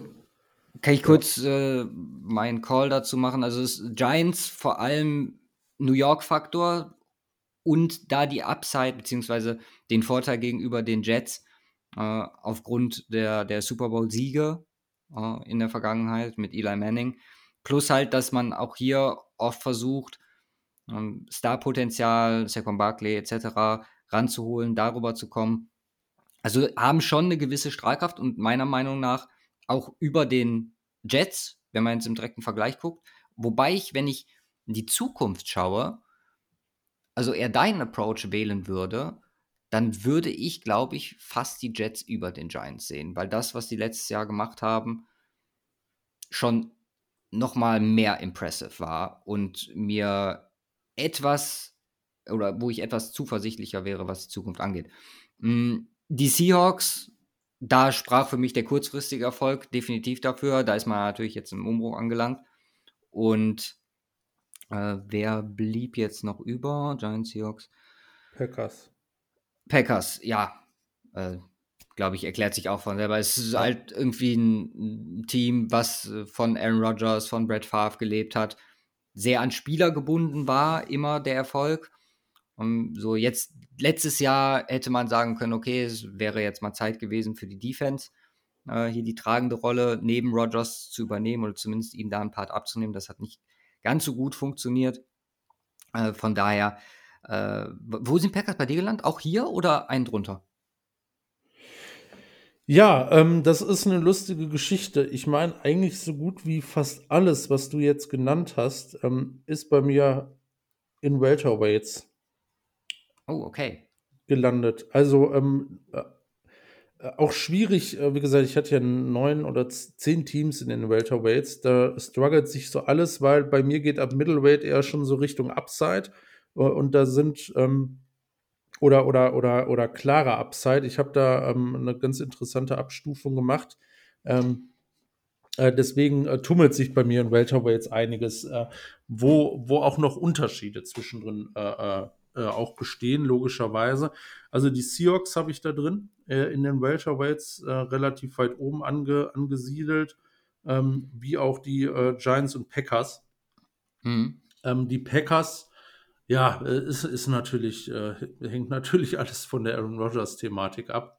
kann ich kurz äh, meinen Call dazu machen? Also Giants vor allem New York-Faktor und da die Upside beziehungsweise den Vorteil gegenüber den Jets äh, aufgrund der, der Super Bowl-Siege äh, in der Vergangenheit mit Eli Manning. Plus halt, dass man auch hier oft versucht, ähm, Starpotenzial, Saquon Barkley etc. ranzuholen, darüber zu kommen. Also haben schon eine gewisse Strahlkraft und meiner Meinung nach auch über den Jets, wenn man jetzt im direkten Vergleich guckt. Wobei ich, wenn ich in die Zukunft schaue, also eher deinen Approach wählen würde, dann würde ich, glaube ich, fast die Jets über den Giants sehen, weil das, was die letztes Jahr gemacht haben, schon noch mal mehr impressive war und mir etwas oder wo ich etwas zuversichtlicher wäre, was die Zukunft angeht. Mm, die Seahawks, da sprach für mich der kurzfristige Erfolg definitiv dafür. Da ist man natürlich jetzt im Umbruch angelangt. Und äh, wer blieb jetzt noch über? Giants, Seahawks. Packers. Packers, ja. Äh, Glaube ich, erklärt sich auch von selber. Es ist halt irgendwie ein Team, was äh, von Aaron Rodgers, von Brett Favre gelebt hat sehr an Spieler gebunden war, immer der Erfolg. Und so jetzt, letztes Jahr hätte man sagen können, okay, es wäre jetzt mal Zeit gewesen für die Defense, äh, hier die tragende Rolle neben Rogers zu übernehmen oder zumindest ihm da einen Part abzunehmen. Das hat nicht ganz so gut funktioniert. Äh, von daher, äh, wo sind Packers bei dir gelandet? Auch hier oder ein drunter? Ja, ähm, das ist eine lustige Geschichte. Ich meine, eigentlich so gut wie fast alles, was du jetzt genannt hast, ähm, ist bei mir in Welterweights Oh, okay. gelandet. Also ähm, äh, auch schwierig, äh, wie gesagt, ich hatte ja neun oder zehn Teams in den Welterweights. Da struggelt sich so alles, weil bei mir geht ab Middleweight eher schon so Richtung Upside. Äh, und da sind ähm, oder, oder, oder, oder klarer Upside. Ich habe da ähm, eine ganz interessante Abstufung gemacht. Ähm, äh, deswegen äh, tummelt sich bei mir in Welterweights einiges, äh, wo, wo auch noch Unterschiede zwischendrin äh, äh, auch bestehen, logischerweise. Also die Seahawks habe ich da drin, in den Welterweights relativ weit oben ange, angesiedelt, ähm, wie auch die Giants und Packers. Mhm. Ähm, die Packers, ja, äh, ist, ist natürlich, äh, hängt natürlich alles von der Aaron Rodgers-Thematik ab.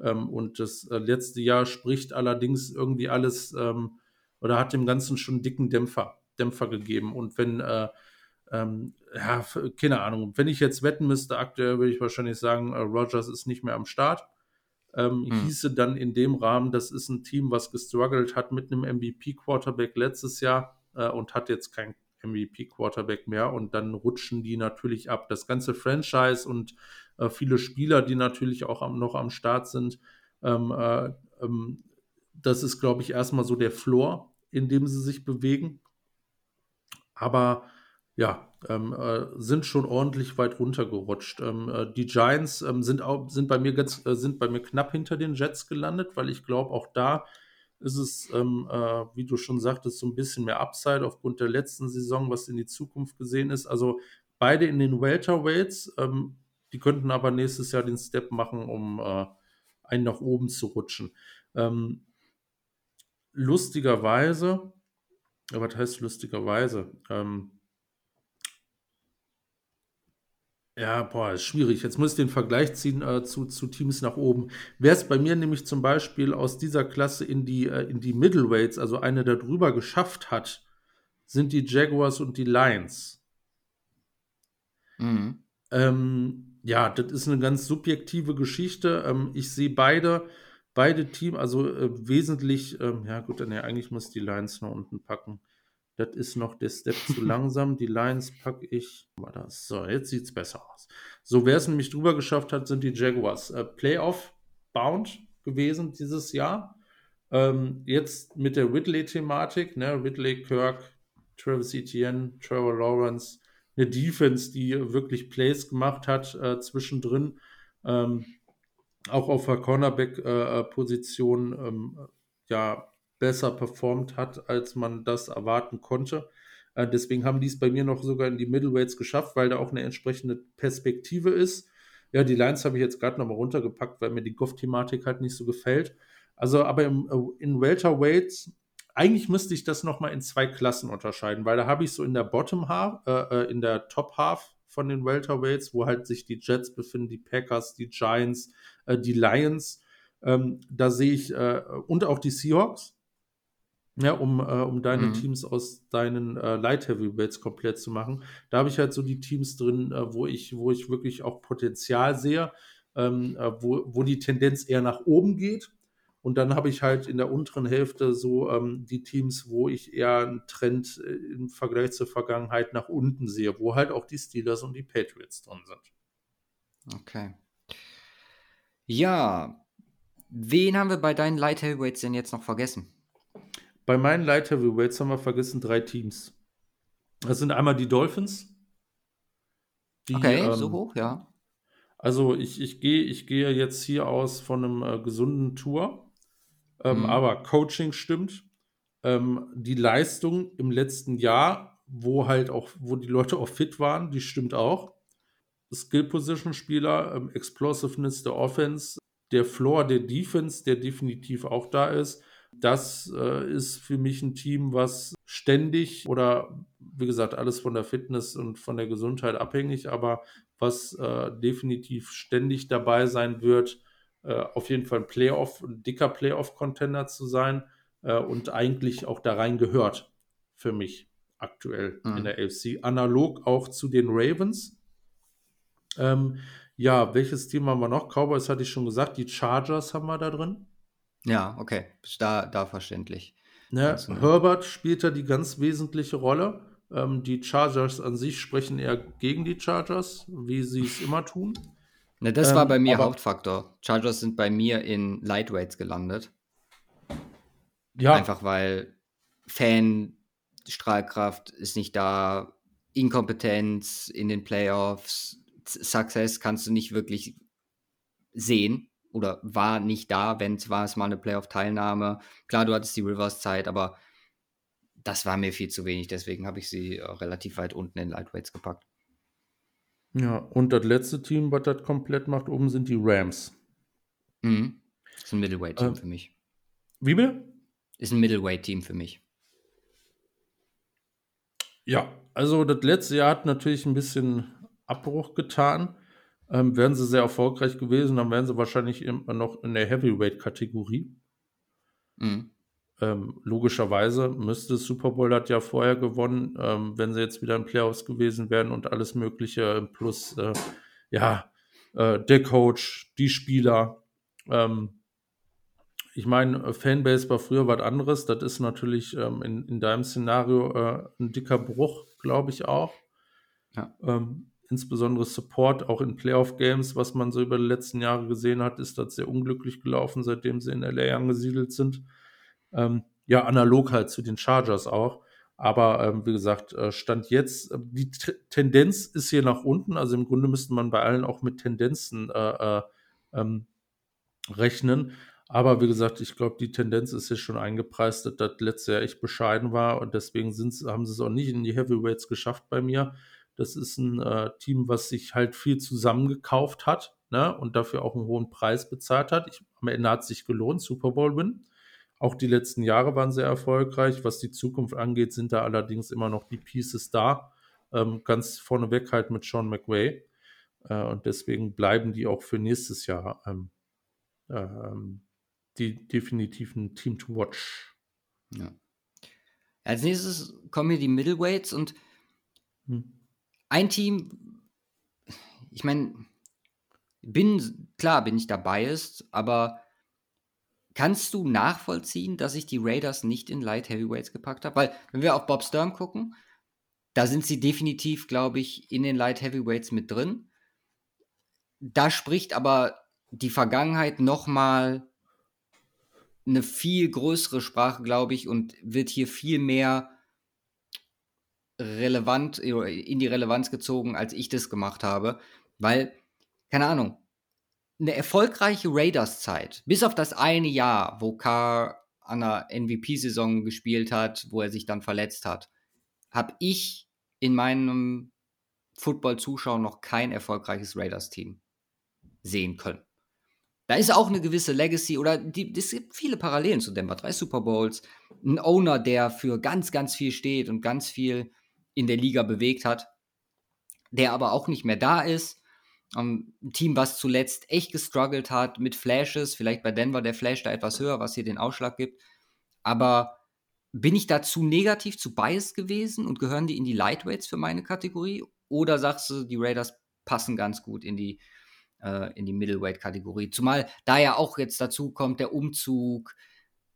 Ähm, und das letzte Jahr spricht allerdings irgendwie alles ähm, oder hat dem Ganzen schon einen dicken Dämpfer, Dämpfer gegeben. Und wenn ähm, ja, keine Ahnung. Wenn ich jetzt wetten müsste, aktuell würde ich wahrscheinlich sagen, äh, Rogers ist nicht mehr am Start. Ähm, hm. Hieße dann in dem Rahmen, das ist ein Team, was gestruggelt hat mit einem MVP-Quarterback letztes Jahr äh, und hat jetzt kein MVP-Quarterback mehr und dann rutschen die natürlich ab. Das ganze Franchise und äh, viele Spieler, die natürlich auch am, noch am Start sind, ähm, äh, ähm, das ist, glaube ich, erstmal so der Floor, in dem sie sich bewegen. Aber ja, ähm, äh, sind schon ordentlich weit runtergerutscht. Ähm, äh, die Giants ähm, sind, auch, sind, bei mir ganz, äh, sind bei mir knapp hinter den Jets gelandet, weil ich glaube, auch da ist es, ähm, äh, wie du schon sagtest, so ein bisschen mehr Upside aufgrund der letzten Saison, was in die Zukunft gesehen ist. Also beide in den Welterweights, ähm, die könnten aber nächstes Jahr den Step machen, um äh, einen nach oben zu rutschen. Ähm, lustigerweise, was heißt lustigerweise? Ähm, Ja, boah, ist schwierig. Jetzt muss ich den Vergleich ziehen äh, zu, zu Teams nach oben. Wer es bei mir nämlich zum Beispiel aus dieser Klasse in die, äh, in die Middleweights, also eine darüber geschafft hat, sind die Jaguars und die Lions. Mhm. Ähm, ja, das ist eine ganz subjektive Geschichte. Ähm, ich sehe beide, beide Teams, also äh, wesentlich, ähm, ja gut, nee, eigentlich muss die Lions noch unten packen. Das ist noch der Step zu langsam. Die Lines packe ich. Mal das. So, jetzt sieht es besser aus. So, wer es nämlich drüber geschafft hat, sind die Jaguars. Äh, Playoff bound gewesen dieses Jahr. Ähm, jetzt mit der Ridley-Thematik, ne? Ridley, Kirk, Travis Etienne, Trevor Lawrence, eine Defense, die wirklich Plays gemacht hat äh, zwischendrin. Ähm, auch auf der Cornerback-Position, äh, ähm, ja, besser performt hat, als man das erwarten konnte. Äh, deswegen haben die es bei mir noch sogar in die Middleweights geschafft, weil da auch eine entsprechende Perspektive ist. Ja, die Lines habe ich jetzt gerade nochmal runtergepackt, weil mir die Goff-Thematik halt nicht so gefällt. Also, aber im, äh, in Welterweights, eigentlich müsste ich das nochmal in zwei Klassen unterscheiden, weil da habe ich so in der Bottom Half, äh, äh, in der Top Half von den Welterweights, wo halt sich die Jets befinden, die Packers, die Giants, äh, die Lions. Ähm, da sehe ich, äh, und auch die Seahawks. Ja, um, äh, um deine mhm. Teams aus deinen äh, Light Heavyweights komplett zu machen. Da habe ich halt so die Teams drin, äh, wo ich, wo ich wirklich auch Potenzial sehe, ähm, äh, wo, wo die Tendenz eher nach oben geht. Und dann habe ich halt in der unteren Hälfte so ähm, die Teams, wo ich eher einen Trend äh, im Vergleich zur Vergangenheit nach unten sehe, wo halt auch die Steelers und die Patriots drin sind. Okay. Ja, wen haben wir bei deinen Light Heavyweights denn jetzt noch vergessen? Bei meinen Light Heavyweights haben wir vergessen drei Teams. Das sind einmal die Dolphins. Die, okay, ähm, so hoch, ja. Also ich, ich gehe ich gehe jetzt hier aus von einem äh, gesunden Tour, ähm, mhm. aber Coaching stimmt. Ähm, die Leistung im letzten Jahr, wo halt auch, wo die Leute auch fit waren, die stimmt auch. Skill-Position-Spieler, ähm, Explosiveness der Offense, der Floor der Defense, der definitiv auch da ist. Das äh, ist für mich ein Team, was ständig oder wie gesagt, alles von der Fitness und von der Gesundheit abhängig, aber was äh, definitiv ständig dabei sein wird, äh, auf jeden Fall ein Playoff, ein dicker Playoff-Contender zu sein äh, und eigentlich auch da rein gehört für mich aktuell mhm. in der AFC. Analog auch zu den Ravens. Ähm, ja, welches Team haben wir noch? Cowboys hatte ich schon gesagt, die Chargers haben wir da drin. Ja, okay. Da, da verständlich. Ne, Herbert spielt da die ganz wesentliche Rolle. Ähm, die Chargers an sich sprechen eher gegen die Chargers, wie sie es immer tun. Ne, das ähm, war bei mir Hauptfaktor. Chargers sind bei mir in Lightweights gelandet. Ja. Einfach weil Fan, Strahlkraft ist nicht da, Inkompetenz in den Playoffs, Success kannst du nicht wirklich sehen oder war nicht da, wenn es war es mal eine Playoff-Teilnahme. Klar, du hattest die Rivers-Zeit, aber das war mir viel zu wenig, deswegen habe ich sie äh, relativ weit unten in Lightweights gepackt. Ja, und das letzte Team, was das komplett macht, oben sind die Rams. Mhm. Ist ein Middleweight-Team Ähm. für mich. Wie bitte? Ist ein Middleweight-Team für mich. Ja, also das letzte Jahr hat natürlich ein bisschen Abbruch getan. Ähm, wären sie sehr erfolgreich gewesen, dann wären sie wahrscheinlich immer noch in der Heavyweight-Kategorie. Mhm. Ähm, logischerweise müsste Super Bowl hat ja vorher gewonnen, ähm, wenn sie jetzt wieder in Playoffs gewesen wären und alles Mögliche plus äh, ja äh, der Coach, die Spieler. Ähm, ich meine, Fanbase war früher was anderes. Das ist natürlich ähm, in, in deinem Szenario äh, ein dicker Bruch, glaube ich auch. Ja. Ähm, insbesondere Support, auch in Playoff-Games, was man so über die letzten Jahre gesehen hat, ist das sehr unglücklich gelaufen, seitdem sie in LA angesiedelt sind. Ähm, ja, analog halt zu den Chargers auch. Aber ähm, wie gesagt, äh, Stand jetzt, äh, die T Tendenz ist hier nach unten. Also im Grunde müsste man bei allen auch mit Tendenzen äh, äh, ähm, rechnen. Aber wie gesagt, ich glaube, die Tendenz ist hier schon eingepreist, dass das letzte Jahr echt bescheiden war und deswegen haben sie es auch nicht in die Heavyweights geschafft bei mir. Das ist ein äh, Team, was sich halt viel zusammengekauft hat ne? und dafür auch einen hohen Preis bezahlt hat. Ich, am Ende hat es sich gelohnt, Super Bowl-Win. Auch die letzten Jahre waren sehr erfolgreich. Was die Zukunft angeht, sind da allerdings immer noch die Pieces da. Ähm, ganz vorneweg halt mit Sean McVay. Äh, und deswegen bleiben die auch für nächstes Jahr ähm, ähm, die definitiv ein Team to watch. Ja. Als nächstes kommen hier die Middleweights und Hm. Ein Team, ich meine, bin, klar bin ich da biased, aber kannst du nachvollziehen, dass ich die Raiders nicht in Light Heavyweights gepackt habe? Weil, wenn wir auf Bob Sturm gucken, da sind sie definitiv, glaube ich, in den Light Heavyweights mit drin. Da spricht aber die Vergangenheit nochmal eine viel größere Sprache, glaube ich, und wird hier viel mehr relevant oder in die Relevanz gezogen, als ich das gemacht habe. Weil, keine Ahnung, eine erfolgreiche Raiders-Zeit, bis auf das eine Jahr, wo Carr an einer MVP-Saison gespielt hat, wo er sich dann verletzt hat, habe ich in meinem Football-Zuschauen noch kein erfolgreiches Raiders-Team sehen können. Da ist auch eine gewisse Legacy oder die, es gibt viele Parallelen zu Denver. Drei Super Bowls, ein Owner, der für ganz, ganz viel steht und ganz viel in der Liga bewegt hat, der aber auch nicht mehr da ist. Um, ein Team, was zuletzt echt gestruggelt hat mit Flashes, vielleicht bei Denver der Flash da etwas höher, was hier den Ausschlag gibt. Aber bin ich da zu negativ, zu biased gewesen und gehören die in die Lightweights für meine Kategorie? Oder sagst du, die Raiders passen ganz gut in die, äh, in die Middleweight-Kategorie? Zumal da ja auch jetzt dazu kommt der Umzug,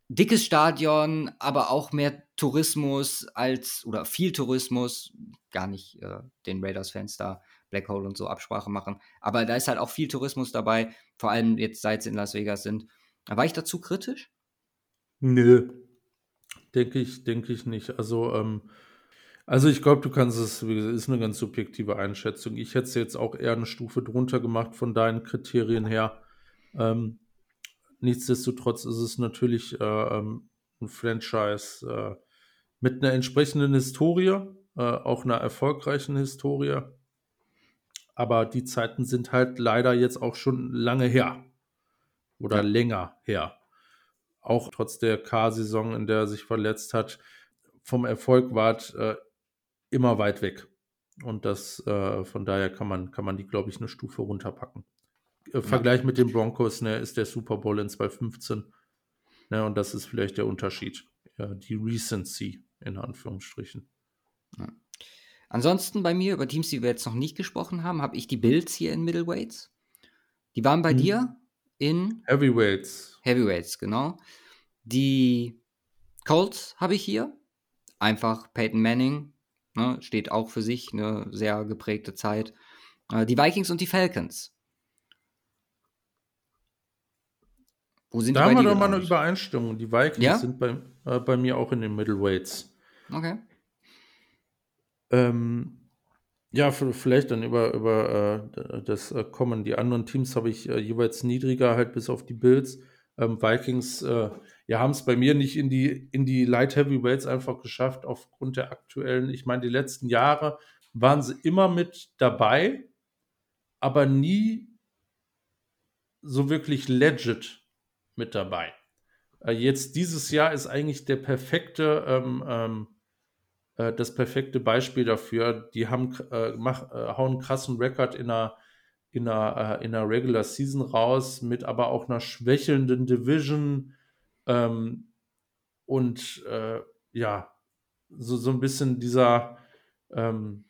dickes Stadion, aber auch mehr Tourismus als, oder viel Tourismus, gar nicht äh, den Raiders-Fans da Black Hole und so Absprache machen. Aber da ist halt auch viel Tourismus dabei, vor allem jetzt, seit sie in Las Vegas sind. War ich dazu kritisch? Nö. Denke ich, denke ich nicht. Also, ähm, also ich glaube, du kannst es, wie gesagt, ist eine ganz subjektive Einschätzung. Ich hätte es jetzt auch eher eine Stufe drunter gemacht von deinen Kriterien her. Ähm, nichtsdestotrotz ist es natürlich äh, ähm, ein Franchise äh, mit einer entsprechenden Historie, äh, auch einer erfolgreichen Historie. Aber die Zeiten sind halt leider jetzt auch schon lange her. Oder Ja. länger her. Auch trotz der K-Saison, in der er sich verletzt hat, vom Erfolg war es äh, immer weit weg. Und das, äh, von daher kann man, kann man die, glaube ich, eine Stufe runterpacken. Äh, Vergleich mit den Broncos, ne, ist der Super Bowl in 2015. Ne, und das ist vielleicht der Unterschied. Ja, die Recency, in Anführungsstrichen. Ansonsten bei mir, über Teams, die wir jetzt noch nicht gesprochen haben, habe ich die Bills hier in Middleweights. Die waren bei Mhm. dir in Heavyweights. Heavyweights, genau. Die Colts habe ich hier. Einfach Peyton Manning. Ne, steht auch für sich eine sehr geprägte Zeit. Äh, die Vikings und die Falcons. Wo sind Da haben wir doch mal eine? Übereinstimmung. Die Vikings Ja? sind bei, äh, bei mir auch in den Middleweights. Okay. Ähm, ja, vielleicht dann über, über äh, das äh, Kommen. Die anderen Teams habe ich äh, jeweils niedriger, halt bis auf die Bills. Ähm, Vikings äh, ja, haben es bei mir nicht in die, in die Light Heavyweights einfach geschafft, aufgrund der aktuellen, ich meine, die letzten Jahre waren sie immer mit dabei, aber nie so wirklich legit mit dabei. Äh, jetzt dieses Jahr ist eigentlich der perfekte, ähm, ähm, äh, das perfekte Beispiel dafür. Die haben, äh, mach, äh, hauen krassen Rekord in einer, in, einer, äh, in einer Regular Season raus, mit aber auch einer schwächelnden Division ähm, und äh, ja, so, so ein bisschen dieser, ähm,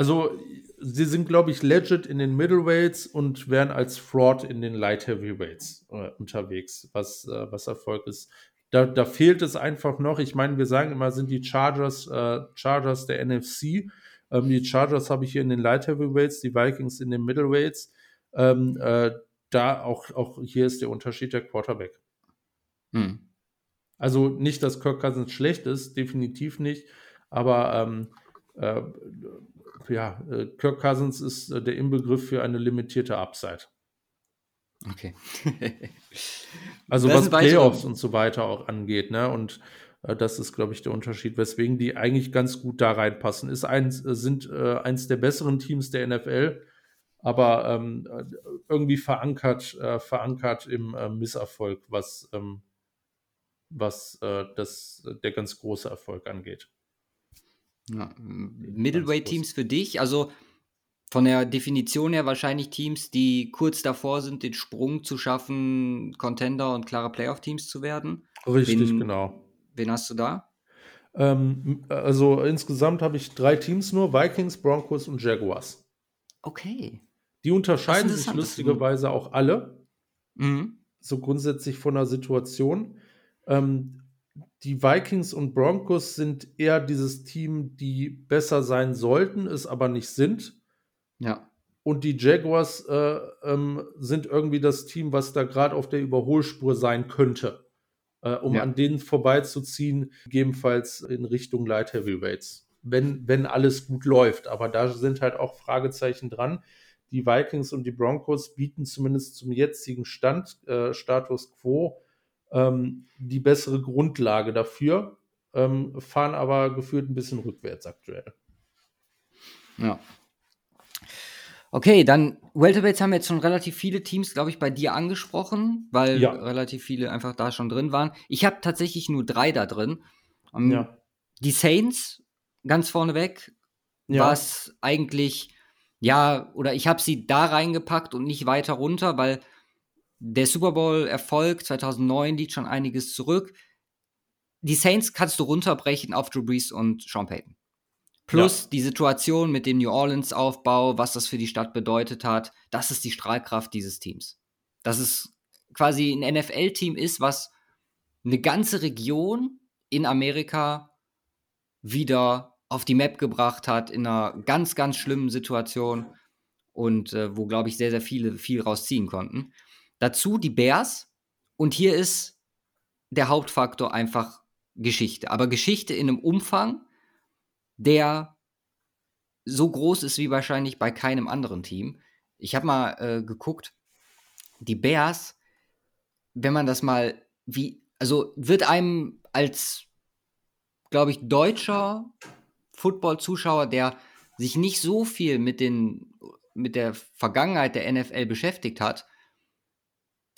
also sie sind, glaube ich, legit in den Middleweights und werden als Fraud in den Light Heavyweights äh, unterwegs, was, äh, was Erfolg ist. Da, da, fehlt es einfach noch. Ich meine, wir sagen immer, sind die Chargers, äh, Chargers der NFC. Ähm, die Chargers habe ich hier in den Light Heavyweights, die Vikings in den Middleweights. Ähm, äh, da auch, auch hier ist der Unterschied der Quarterback. Hm. Also nicht, dass Kirk Cousins schlecht ist, definitiv nicht. Aber ähm, äh, ja, äh, Kirk Cousins ist äh, der Inbegriff für eine limitierte Upside. Okay. also das was Playoffs und so weiter auch angeht, ne? Und äh, das ist, glaube ich, der Unterschied, weswegen die eigentlich ganz gut da reinpassen. Ist eins, äh, sind äh, eins der besseren Teams der NFL, aber ähm, irgendwie verankert, äh, verankert im Misserfolg, was, ähm, was das, der ganz große Erfolg angeht. Ja, Middleweight-Teams für dich, also von der Definition her wahrscheinlich Teams, die kurz davor sind, den Sprung zu schaffen, Contender und klare Playoff-Teams zu werden. Richtig, wen, genau. Wen hast du da? Ähm, also insgesamt habe ich drei Teams nur: Vikings, Broncos und Jaguars. Okay. Die unterscheiden sich lustigerweise auch alle. Mhm. So grundsätzlich von der Situation. Ähm, die Vikings und Broncos sind eher dieses Team, die besser sein sollten, es aber nicht sind. Ja. Und die Jaguars äh, ähm, sind irgendwie das Team, was da gerade auf der Überholspur sein könnte, äh, um ja. an denen vorbeizuziehen, gegebenenfalls in Richtung Light Heavyweights. Wenn, wenn alles gut läuft. Aber da sind halt auch Fragezeichen dran. Die Vikings und die Broncos bieten zumindest zum jetzigen Stand, äh, Status quo, ähm, die bessere Grundlage dafür, ähm, fahren aber gefühlt ein bisschen rückwärts aktuell. Ja. Okay, dann Welterweights haben jetzt schon relativ viele Teams, glaube ich, bei dir angesprochen, weil ja. relativ viele einfach da schon drin waren. Ich habe tatsächlich nur drei da drin. Um, ähm, ja. Die Saints ganz vorneweg, ja. was eigentlich, ja, oder ich habe sie da reingepackt und nicht weiter runter, weil der Super Bowl-Erfolg 2009 liegt schon einiges zurück. Die Saints kannst du runterbrechen auf Drew Brees und Sean Payton. Plus ja. die Situation mit dem New Orleans-Aufbau, was das für die Stadt bedeutet hat, das ist die Strahlkraft dieses Teams. Dass es quasi ein NFL-Team ist, was eine ganze Region in Amerika wieder auf die Map gebracht hat, in einer ganz, ganz schlimmen Situation und äh, wo, glaube ich, sehr, sehr viele viel rausziehen konnten. Dazu die Bears. Und hier ist der Hauptfaktor einfach Geschichte. Aber Geschichte in einem Umfang, der so groß ist wie wahrscheinlich bei keinem anderen Team. Ich habe mal äh, geguckt, die Bears, wenn man das mal wie, also wird einem als, glaube ich, deutscher Football-Zuschauer, der sich nicht so viel mit den mit der Vergangenheit der NFL beschäftigt hat,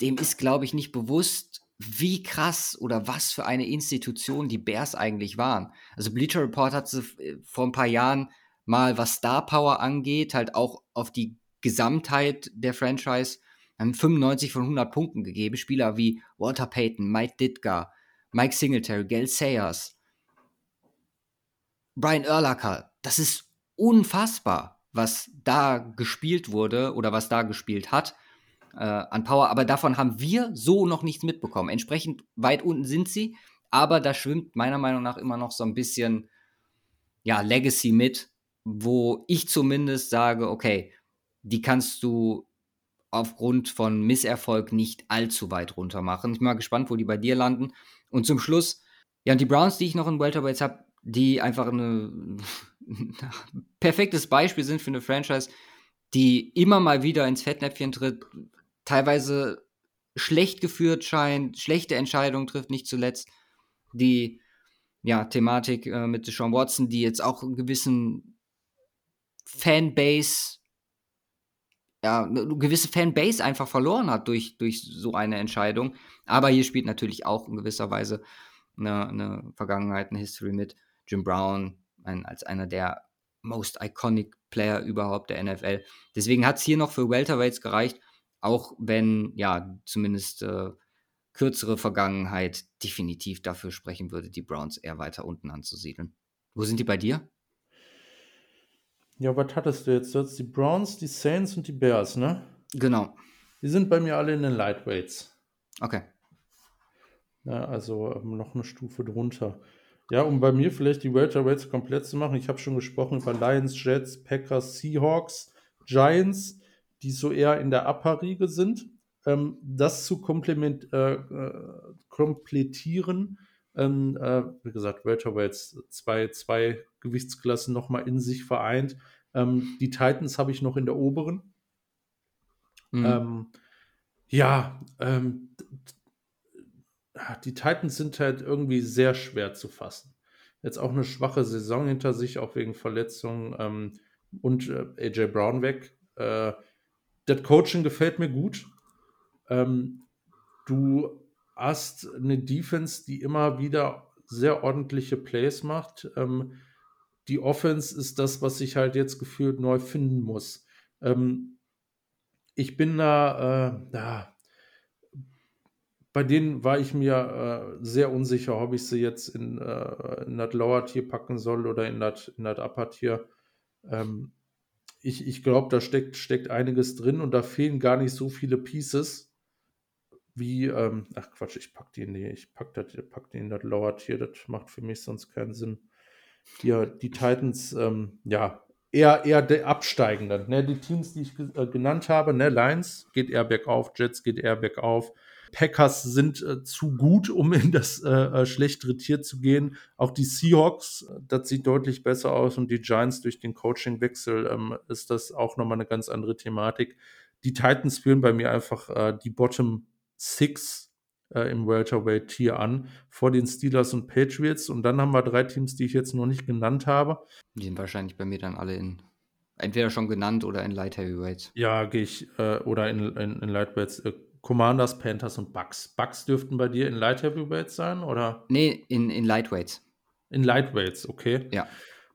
dem ist, glaube ich, nicht bewusst, wie krass oder was für eine Institution die Bears eigentlich waren. Also Bleacher Report hat äh, vor ein paar Jahren mal, was Star Power angeht, halt auch auf die Gesamtheit der Franchise haben 95 von 100 Punkten gegeben. Spieler wie Walter Payton, Mike Ditka, Mike Singletary, Gail Sayers, Brian Urlacher. Das ist unfassbar, was da gespielt wurde oder was da gespielt hat äh, an Power, aber davon haben wir so noch nichts mitbekommen. Entsprechend weit unten sind sie, aber da schwimmt meiner Meinung nach immer noch so ein bisschen ja, Legacy mit, wo ich zumindest sage, okay, die kannst du aufgrund von Misserfolg nicht allzu weit runter machen. Ich bin mal gespannt, wo die bei dir landen. Und zum Schluss, ja, die Browns, die ich noch in Welterweights habe, die einfach ein perfektes Beispiel sind für eine Franchise, die immer mal wieder ins Fettnäpfchen tritt, teilweise schlecht geführt scheint, schlechte Entscheidungen trifft, nicht zuletzt die ja, Thematik äh, mit Sean Watson, die jetzt auch einen gewissen Fanbase ja, eine gewisse Fanbase einfach verloren hat durch, durch so eine Entscheidung. Aber hier spielt natürlich auch in gewisser Weise eine, eine Vergangenheit, eine History mit. Jim Brown ein, als einer der most iconic Player überhaupt der NFL. Deswegen hat es hier noch für Welterweights gereicht, auch wenn ja zumindest äh, kürzere Vergangenheit definitiv dafür sprechen würde, die Browns eher weiter unten anzusiedeln. Wo sind die bei dir? Ja, was hattest du jetzt? Du hattest die Browns, die Saints und die Bears, ne? Genau. Die sind bei mir alle in den Lightweights. Okay. Ja, also ähm, noch eine Stufe drunter. Ja, um bei mir vielleicht die Welterweights komplett zu machen. Ich habe schon gesprochen über Lions, Jets, Packers, Seahawks, Giants, die so eher in der Upper-Riege sind. Ähm, das zu komplement, äh, äh, komplettieren, ähm, äh, wie gesagt, Welterweights, zwei, zwei Gewichtsklassen nochmal in sich vereint. Ähm, die Titans habe ich noch in der oberen. Mhm. Ähm, ja, ähm, die Titans sind halt irgendwie sehr schwer zu fassen. Jetzt auch eine schwache Saison hinter sich, auch wegen Verletzungen ähm, und äh, AJ Brown weg. Äh, das Coaching gefällt mir gut. Ähm, du hast eine Defense, die immer wieder sehr ordentliche Plays macht. Ähm, die Offense ist das, was ich halt jetzt gefühlt neu finden muss. Ähm, ich bin da, äh, ja, bei denen war ich mir äh, sehr unsicher, ob ich sie jetzt in, äh, in das Lower Tier packen soll oder in das in Upper Tier. Ähm, ich ich glaube, da steckt, steckt einiges drin und da fehlen gar nicht so viele Pieces wie, ähm, ach Quatsch, ich pack die in die, ich pack, das, pack die in das Lower Tier, das macht für mich sonst keinen Sinn. Hier, die Titans, ähm, ja, eher, eher der absteigenden. Ne? Die Teams, die ich äh, genannt habe, ne? Lions geht eher bergauf, Jets geht eher bergauf, Packers sind äh, zu gut, um in das äh, äh, schlechtere Tier zu gehen. Auch die Seahawks, das sieht deutlich besser aus und die Giants durch den Coachingwechsel ähm, ist das auch nochmal eine ganz andere Thematik. Die Titans führen bei mir einfach äh, die Bottom Six äh, im Welterweight Tier an vor den Steelers und Patriots. Und dann haben wir drei Teams, die ich jetzt noch nicht genannt habe. Die sind wahrscheinlich bei mir dann alle in entweder schon genannt oder in Light Heavyweights. Ja, gehe ich, äh, oder in, in, in Lightweights. Äh, Commanders, Panthers und Bucks. Bucks dürften bei dir in Light Heavyweights sein, oder? Nee, in, in Lightweights. In Lightweights, okay. Ja.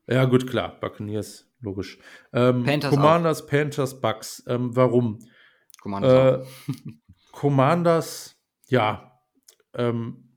Ja, gut, klar. Buccaneers, logisch. Ähm, Panthers Commanders, auch. Panthers, Bucks. Ähm, warum? Commanders, äh, Commanders ja, ähm,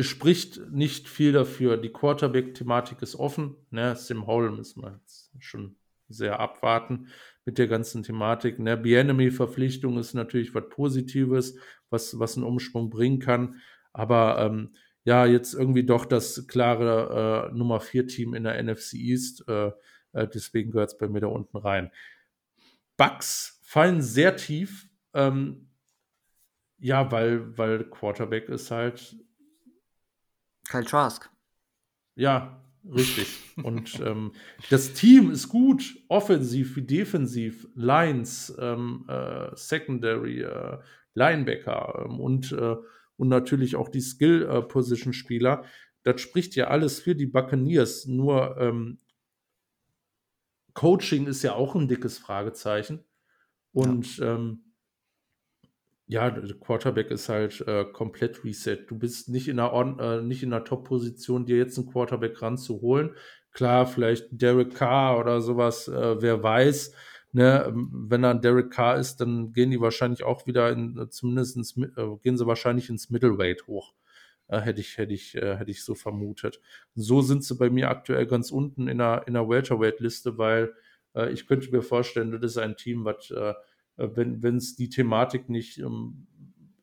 spricht nicht viel dafür. Die Quarterback-Thematik ist offen. Ne? Sim Howell müssen wir jetzt schon sehr abwarten mit der ganzen Thematik. Ne, Bienemy-Verpflichtung ist natürlich was Positives, was, was einen Umschwung bringen kann. Aber ähm, ja, jetzt irgendwie doch das klare äh, Nummer 4-Team in der NFC East. Äh, äh, deswegen gehört es bei mir da unten rein. Bugs fallen sehr tief. Ähm, ja, weil, weil Quarterback ist halt. Kyle Trask. Ja, Richtig. Und ähm, das Team ist gut, offensiv wie defensiv, Lines, ähm, äh, Secondary, äh, Linebacker ähm, und, äh, und natürlich auch die Skill-Position-Spieler. das spricht ja alles für die Buccaneers. Nur ähm, Coaching ist ja auch ein dickes Fragezeichen. Und ja. ähm, ja, der Quarterback ist halt äh, komplett reset. Du bist nicht in einer, äh, nicht in einer Top-Position, dir jetzt einen Quarterback ranzuholen. Klar, vielleicht Derek Carr oder sowas, äh, wer weiß. Ne, ähm, wenn dann Derek Carr ist, dann gehen die wahrscheinlich auch wieder in, äh, zumindest ins, äh, gehen sie wahrscheinlich ins Middleweight hoch. Äh, hätte ich, hätte ich, hätte ich so vermutet. So sind sie bei mir aktuell ganz unten in der, in der Welterweight-Liste, weil ich könnte mir vorstellen, das ist ein Team, was äh, wenn es die Thematik nicht ähm,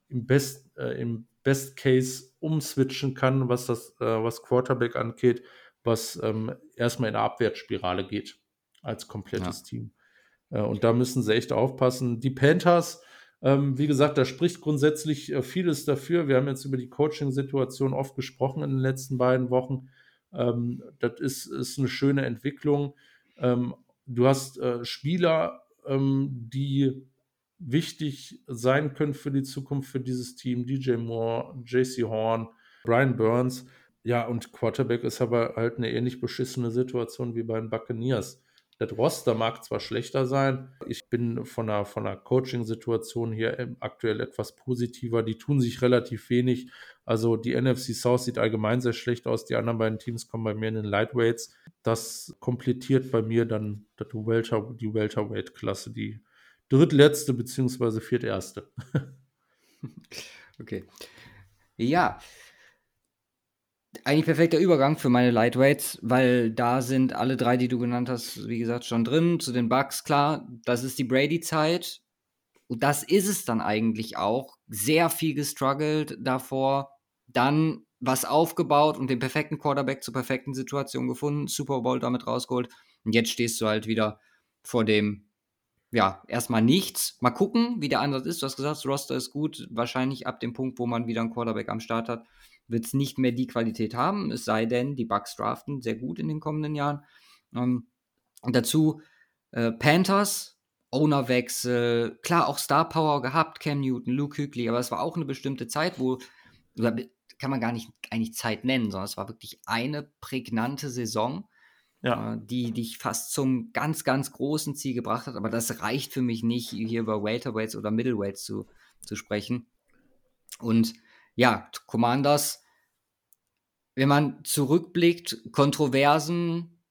im, Best, äh, im Best Case umswitchen kann, was das, äh, was Quarterback angeht, was ähm, erstmal in eine Abwärtsspirale geht als komplettes ja. Team. Äh, und da müssen sie echt aufpassen. Die Panthers, ähm, wie gesagt, da spricht grundsätzlich äh, vieles dafür. Wir haben jetzt über die Coaching-Situation oft gesprochen in den letzten beiden Wochen. Ähm, das ist, ist eine schöne Entwicklung. Ähm, du hast äh, Spieler ähm, die wichtig sein können für die Zukunft für dieses Team. DJ Moore, JC Horn, Brian Burns. Ja, und Quarterback ist aber halt eine ähnlich beschissene Situation wie bei den Buccaneers. Das Roster mag zwar schlechter sein, ich bin von der, von der Coaching-Situation hier aktuell etwas positiver. Die tun sich relativ wenig. Also die NFC South sieht allgemein sehr schlecht aus. Die anderen beiden Teams kommen bei mir in den Lightweights. Das komplettiert bei mir dann die, Welter, die Welterweight-Klasse, die drittletzte bzw. vierterste. okay. Ja, eigentlich perfekter Übergang für meine Lightweights, weil da sind alle drei, die du genannt hast, wie gesagt, schon drin. Zu den Bugs, klar, das ist die Brady-Zeit. Und das ist es dann eigentlich auch. Sehr viel gestruggelt davor. Dann was aufgebaut und den perfekten Quarterback zur perfekten Situation gefunden, Super Bowl damit rausgeholt. Und jetzt stehst du halt wieder vor dem, ja, erstmal nichts. Mal gucken, wie der Ansatz ist. Du hast gesagt, das Roster ist gut. Wahrscheinlich ab dem Punkt, wo man wieder einen Quarterback am Start hat wird es nicht mehr die Qualität haben, es sei denn, die Bucks draften sehr gut in den kommenden Jahren. Ähm, und dazu äh, Panthers, Ownerwechsel, klar auch Star Power gehabt, Cam Newton, Luke Hügli, aber es war auch eine bestimmte Zeit, wo, kann man gar nicht eigentlich Zeit nennen, sondern es war wirklich eine prägnante Saison, ja. äh, die dich fast zum ganz, ganz großen Ziel gebracht hat. Aber das reicht für mich nicht, hier über Welterweights oder Middleweights zu, zu sprechen. Und ja, Commanders, wenn man zurückblickt, Kontroversen,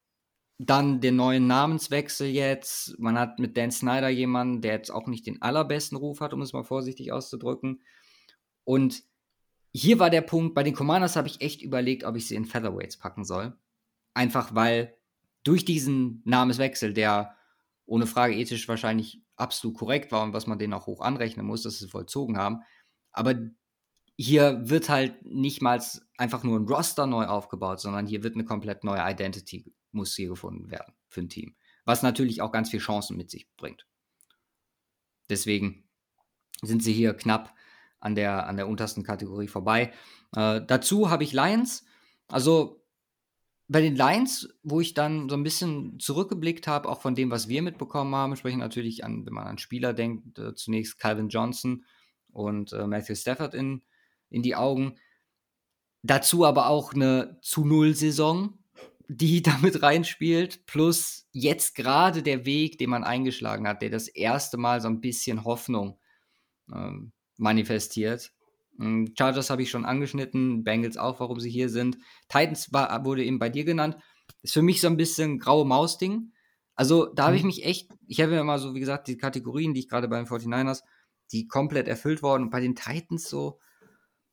dann den neuen Namenswechsel jetzt. Man hat mit Dan Snyder jemanden, der jetzt auch nicht den allerbesten Ruf hat, um es mal vorsichtig auszudrücken. Und hier war der Punkt, bei den Commanders habe ich echt überlegt, ob ich sie in Featherweights packen soll. Einfach weil durch diesen Namenswechsel, der ohne Frage ethisch wahrscheinlich absolut korrekt war und was man denen auch hoch anrechnen muss, dass sie vollzogen haben, aber hier wird halt nicht mal einfach nur ein Roster neu aufgebaut, sondern hier wird eine komplett neue Identity muss hier gefunden werden für ein Team. Was natürlich auch ganz viele Chancen mit sich bringt. Deswegen sind sie hier knapp an der, an der untersten Kategorie vorbei. Äh, dazu habe ich Lions. Also bei den Lions, wo ich dann so ein bisschen zurückgeblickt habe, auch von dem, was wir mitbekommen haben, sprechen natürlich an, wenn man an Spieler denkt, äh, zunächst Calvin Johnson und äh, Matthew Stafford in, in die Augen. Dazu aber auch eine zu Null Saison, die damit reinspielt, plus jetzt gerade der Weg, den man eingeschlagen hat, der das erste Mal so ein bisschen Hoffnung ähm, manifestiert. Ähm, Chargers habe ich schon angeschnitten, Bengals auch, warum sie hier sind. Titans war, wurde eben bei dir genannt. Ist für mich so ein bisschen graue Maus-Ding. Also da habe ich mhm. mich echt, ich habe ja mal so, wie gesagt, die Kategorien, die ich gerade bei den 49ers, die komplett erfüllt worden. Und bei den Titans so,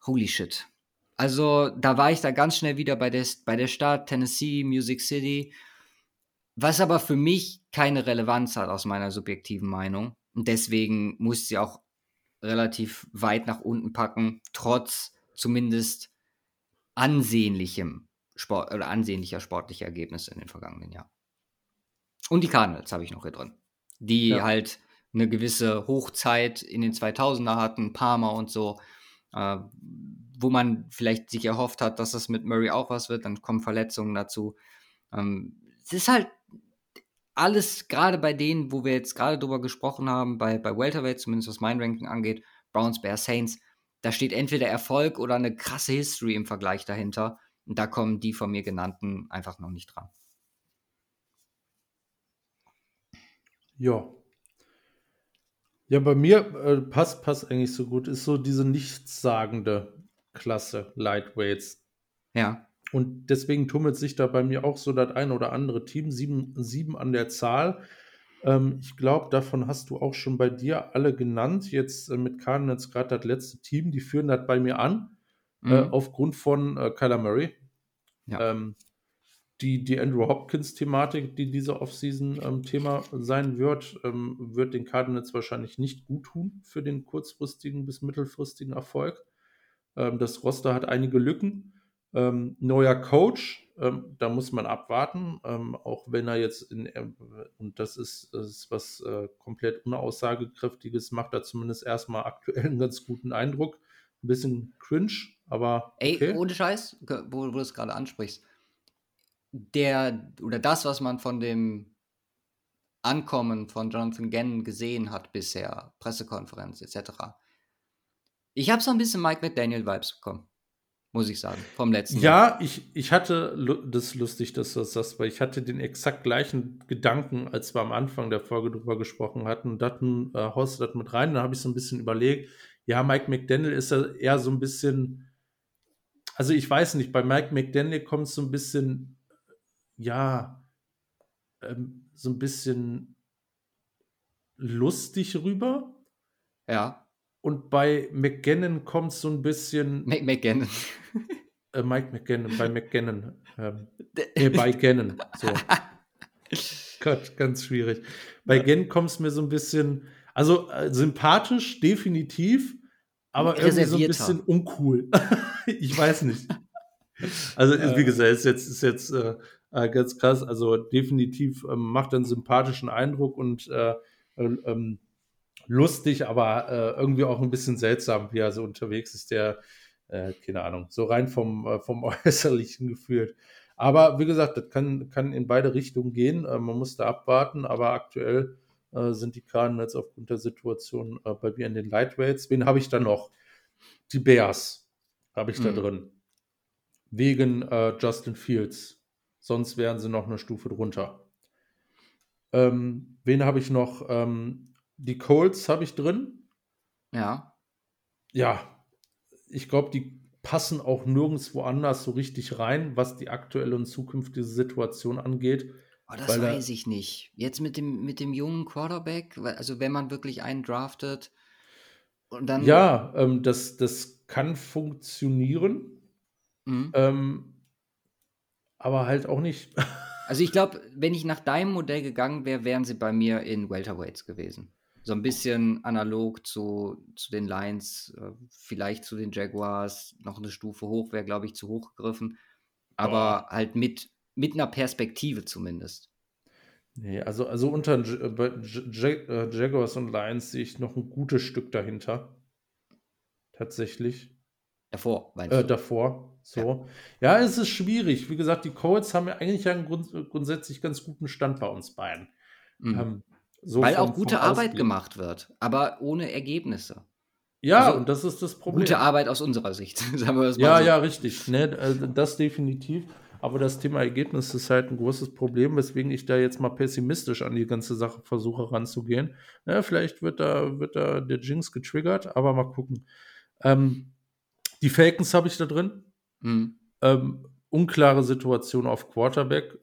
holy shit. Also da war ich da ganz schnell wieder bei der, bei der Stadt, Tennessee, Music City, was aber für mich keine Relevanz hat aus meiner subjektiven Meinung. Und deswegen muss sie auch relativ weit nach unten packen, trotz zumindest ansehnlichem Sport oder ansehnlicher sportlicher Ergebnisse in den vergangenen Jahren. Und die Cardinals habe ich noch hier drin, die ja. halt eine gewisse Hochzeit in den 2000er hatten, Parma und so, äh, wo man vielleicht sich erhofft hat, dass das mit Murray auch was wird, dann kommen Verletzungen dazu. Ähm, es ist halt alles, gerade bei denen, wo wir jetzt gerade drüber gesprochen haben, bei, bei Welterweight, zumindest was mein Ranking angeht, Browns, Bears, Saints, da steht entweder Erfolg oder eine krasse History im Vergleich dahinter. Und da kommen die von mir genannten einfach noch nicht dran. Ja, ja, bei mir äh, passt, passt eigentlich so gut. Ist so diese nichtssagende Klasse Lightweights. Ja. Und deswegen tummelt sich da bei mir auch so das ein oder andere Team. Sieben, sieben an der Zahl. Ähm, ich glaube, davon hast du auch schon bei dir alle genannt. Jetzt äh, mit Cardinals gerade das letzte Team. Die führen das bei mir an. Äh, mhm. Äh, aufgrund von äh, Kyler Murray. Ja. Ähm, die, die Andrew Hopkins-Thematik, die diese Offseason ähm, Thema sein wird, ähm, wird den Cardinals wahrscheinlich nicht gut tun für den kurzfristigen bis mittelfristigen Erfolg. Ähm, das Roster hat einige Lücken. Ähm, neuer Coach, ähm, da muss man abwarten, ähm, auch wenn er jetzt in, äh, und das ist, das ist was äh, komplett unaussagekräftiges, macht er zumindest erstmal aktuell einen ganz guten Eindruck. Ein bisschen cringe, aber. Okay. Ey, ohne Scheiß, wo, wo du es gerade ansprichst der oder das, was man von dem Ankommen von Jonathan Gannon gesehen hat bisher, Pressekonferenz etc. Ich habe so ein bisschen Mike McDaniel-Vibes bekommen. muss ich sagen, vom letzten Ja, ich, ich hatte, das ist lustig, dass du das sagst, weil ich hatte den exakt gleichen Gedanken, als wir am Anfang der Folge drüber gesprochen hatten. Und dann äh, haust du das mit rein. Dann habe ich so ein bisschen überlegt, ja, Mike McDaniel ist ja eher so ein bisschen, also ich weiß nicht, bei Mike McDaniel kommt es so ein bisschen, ja, ähm, so ein bisschen lustig rüber. Ja. Und bei McGannon kommt es so ein bisschen. Mac McGannon. Äh, Mike McGannon, bei McGannon. Ähm, äh, bei Gannon. So. Gott, ganz schwierig. Bei ja. Gannon kommt es mir so ein bisschen. Also äh, sympathisch, definitiv, aber irgendwie so ein bisschen uncool. ich weiß nicht. Also, äh, wie gesagt, ist jetzt, ist jetzt äh, äh, ganz krass. Also, definitiv ähm, macht einen sympathischen Eindruck und äh, ähm, lustig, aber äh, irgendwie auch ein bisschen seltsam, wie er so unterwegs ist, der, äh, keine Ahnung, so rein vom, äh, vom Äußerlichen gefühlt. Aber wie gesagt, das kann, kann in beide Richtungen gehen. Äh, man muss da abwarten, aber aktuell äh, sind die jetzt aufgrund der Situation äh, bei mir in den Lightweights. Wen habe ich da noch? Die Bears habe ich mhm. da drin. Wegen Justin Fields. Sonst wären sie noch eine Stufe drunter. Ähm, wen habe ich noch? Ähm, die Colts habe ich drin. Ja. Ja, ich glaube, die passen auch nirgendwo anders so richtig rein, was die aktuelle und zukünftige Situation angeht. Oh, das weiß ich nicht. Jetzt mit dem, mit dem jungen Quarterback, also wenn man wirklich einen draftet und dann. Ja, ähm, das, das kann funktionieren. Mhm. Ähm, aber halt auch nicht. Also ich glaube, wenn ich nach deinem Modell gegangen wäre, wären sie bei mir in Welterweights gewesen. So ein bisschen analog zu, zu den Lions, äh, vielleicht zu den Jaguars, noch eine Stufe hoch, wäre, glaube ich, zu hoch gegriffen. Aber oh. halt mit, mit einer Perspektive zumindest. Nee, also, also unter äh, äh, Jaguars und Lions sehe ich noch ein gutes Stück dahinter. Tatsächlich. Davor, meinst du? Äh, davor, so. Ja. ja. es ist schwierig. Wie gesagt, die Colts haben ja eigentlich einen grund grundsätzlich ganz guten Stand bei uns beiden. Mhm. Ähm, so Weil vom, auch gute Arbeit gemacht wird, aber ohne Ergebnisse. Ja, also, und das ist das Problem. Gute Arbeit aus unserer Sicht, sagen wir das mal Ja, so. ja, richtig. Ne, also das definitiv. Aber das Thema Ergebnis ist halt ein großes Problem, weswegen ich da jetzt mal pessimistisch an die ganze Sache versuche ranzugehen. Ja, vielleicht wird da, wird da der Jinx getriggert, aber mal gucken. Ähm, die Falcons habe ich da drin. Mhm. Ähm, unklare Situation auf Quarterback,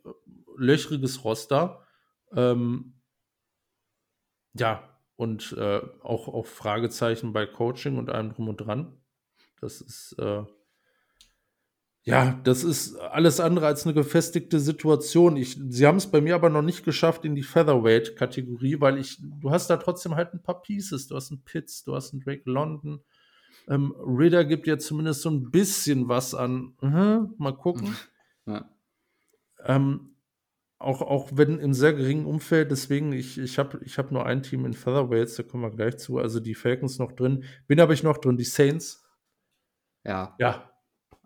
löchriges Roster. Ähm, ja, und äh, auch, auch Fragezeichen bei Coaching und allem drum und dran. Das ist, äh, ja, das ist alles andere als eine gefestigte Situation. Ich, sie haben es bei mir aber noch nicht geschafft in die Featherweight-Kategorie, weil ich, du hast da trotzdem halt ein paar Pieces. Du hast einen Pitts, du hast einen Drake London. Ähm, Ritter gibt ja zumindest so ein bisschen was an. Uh, mal gucken. Ja. Ähm, auch, auch wenn im sehr geringen Umfeld, deswegen, ich, ich habe ich hab nur ein Team in Featherweights, da kommen wir gleich zu, also die Falcons noch drin. Bin aber ich noch drin, die Saints. Ja. Ja.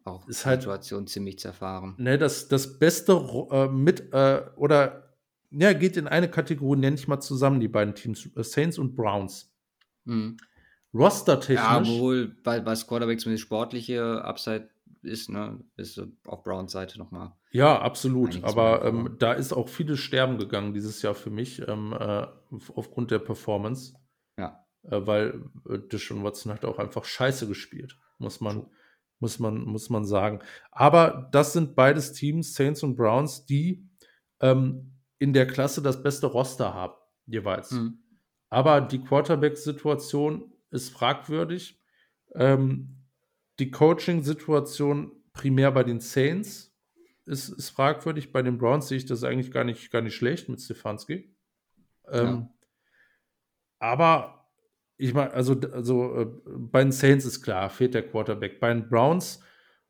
Auch ist halt, Situation ziemlich zerfahren. Ne, das, das Beste äh, mit, äh, oder, ja, geht in eine Kategorie, nenne ich mal zusammen, die beiden Teams, äh, Saints und Browns. Mhm. Roster-technisch. Ja, wohl, weil bei Quarterback zumindest sportliche Upside ist, ne, ist auf Browns Seite nochmal. Ja, absolut. Aber ähm, da ist auch vieles Sterben gegangen dieses Jahr für mich, ähm, äh, aufgrund der Performance. Ja. Äh, weil äh, Deshaun Watson hat auch einfach scheiße gespielt, muss man, muss man, muss man sagen. Aber das sind beides Teams, Saints und Browns, die ähm, in der Klasse das beste Roster haben, jeweils. Mhm. Aber die Quarterback-Situation ist fragwürdig. Ähm, die Coaching-Situation primär bei den Saints ist, ist, fragwürdig. Bei den Browns sehe ich das eigentlich gar nicht, gar nicht schlecht mit Stefanski. Ähm, ja. Aber ich meine, also, also äh, bei den Saints ist klar, fehlt der Quarterback. Bei den Browns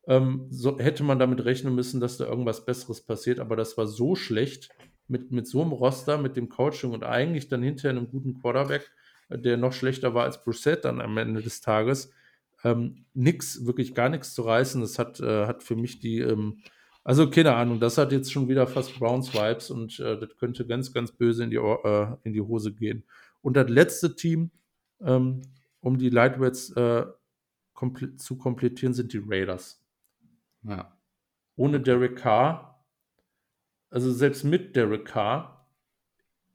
ähm, so, hätte man damit rechnen müssen, dass da irgendwas Besseres passiert, aber das war so schlecht mit, mit so einem Roster, mit dem Coaching und eigentlich dann hinterher einem guten Quarterback, der noch schlechter war als Brissett dann am Ende des Tages ähm, nix, wirklich gar nichts zu reißen. Das hat, äh, hat für mich die, ähm, also keine Ahnung, das hat jetzt schon wieder fast Browns-Vibes und äh, das könnte ganz, ganz böse in die, äh, in die Hose gehen. Und das letzte Team, ähm, um die Lightweights äh, komple zu komplettieren, sind die Raiders. Ja. Ohne Derek Carr, also selbst mit Derek Carr,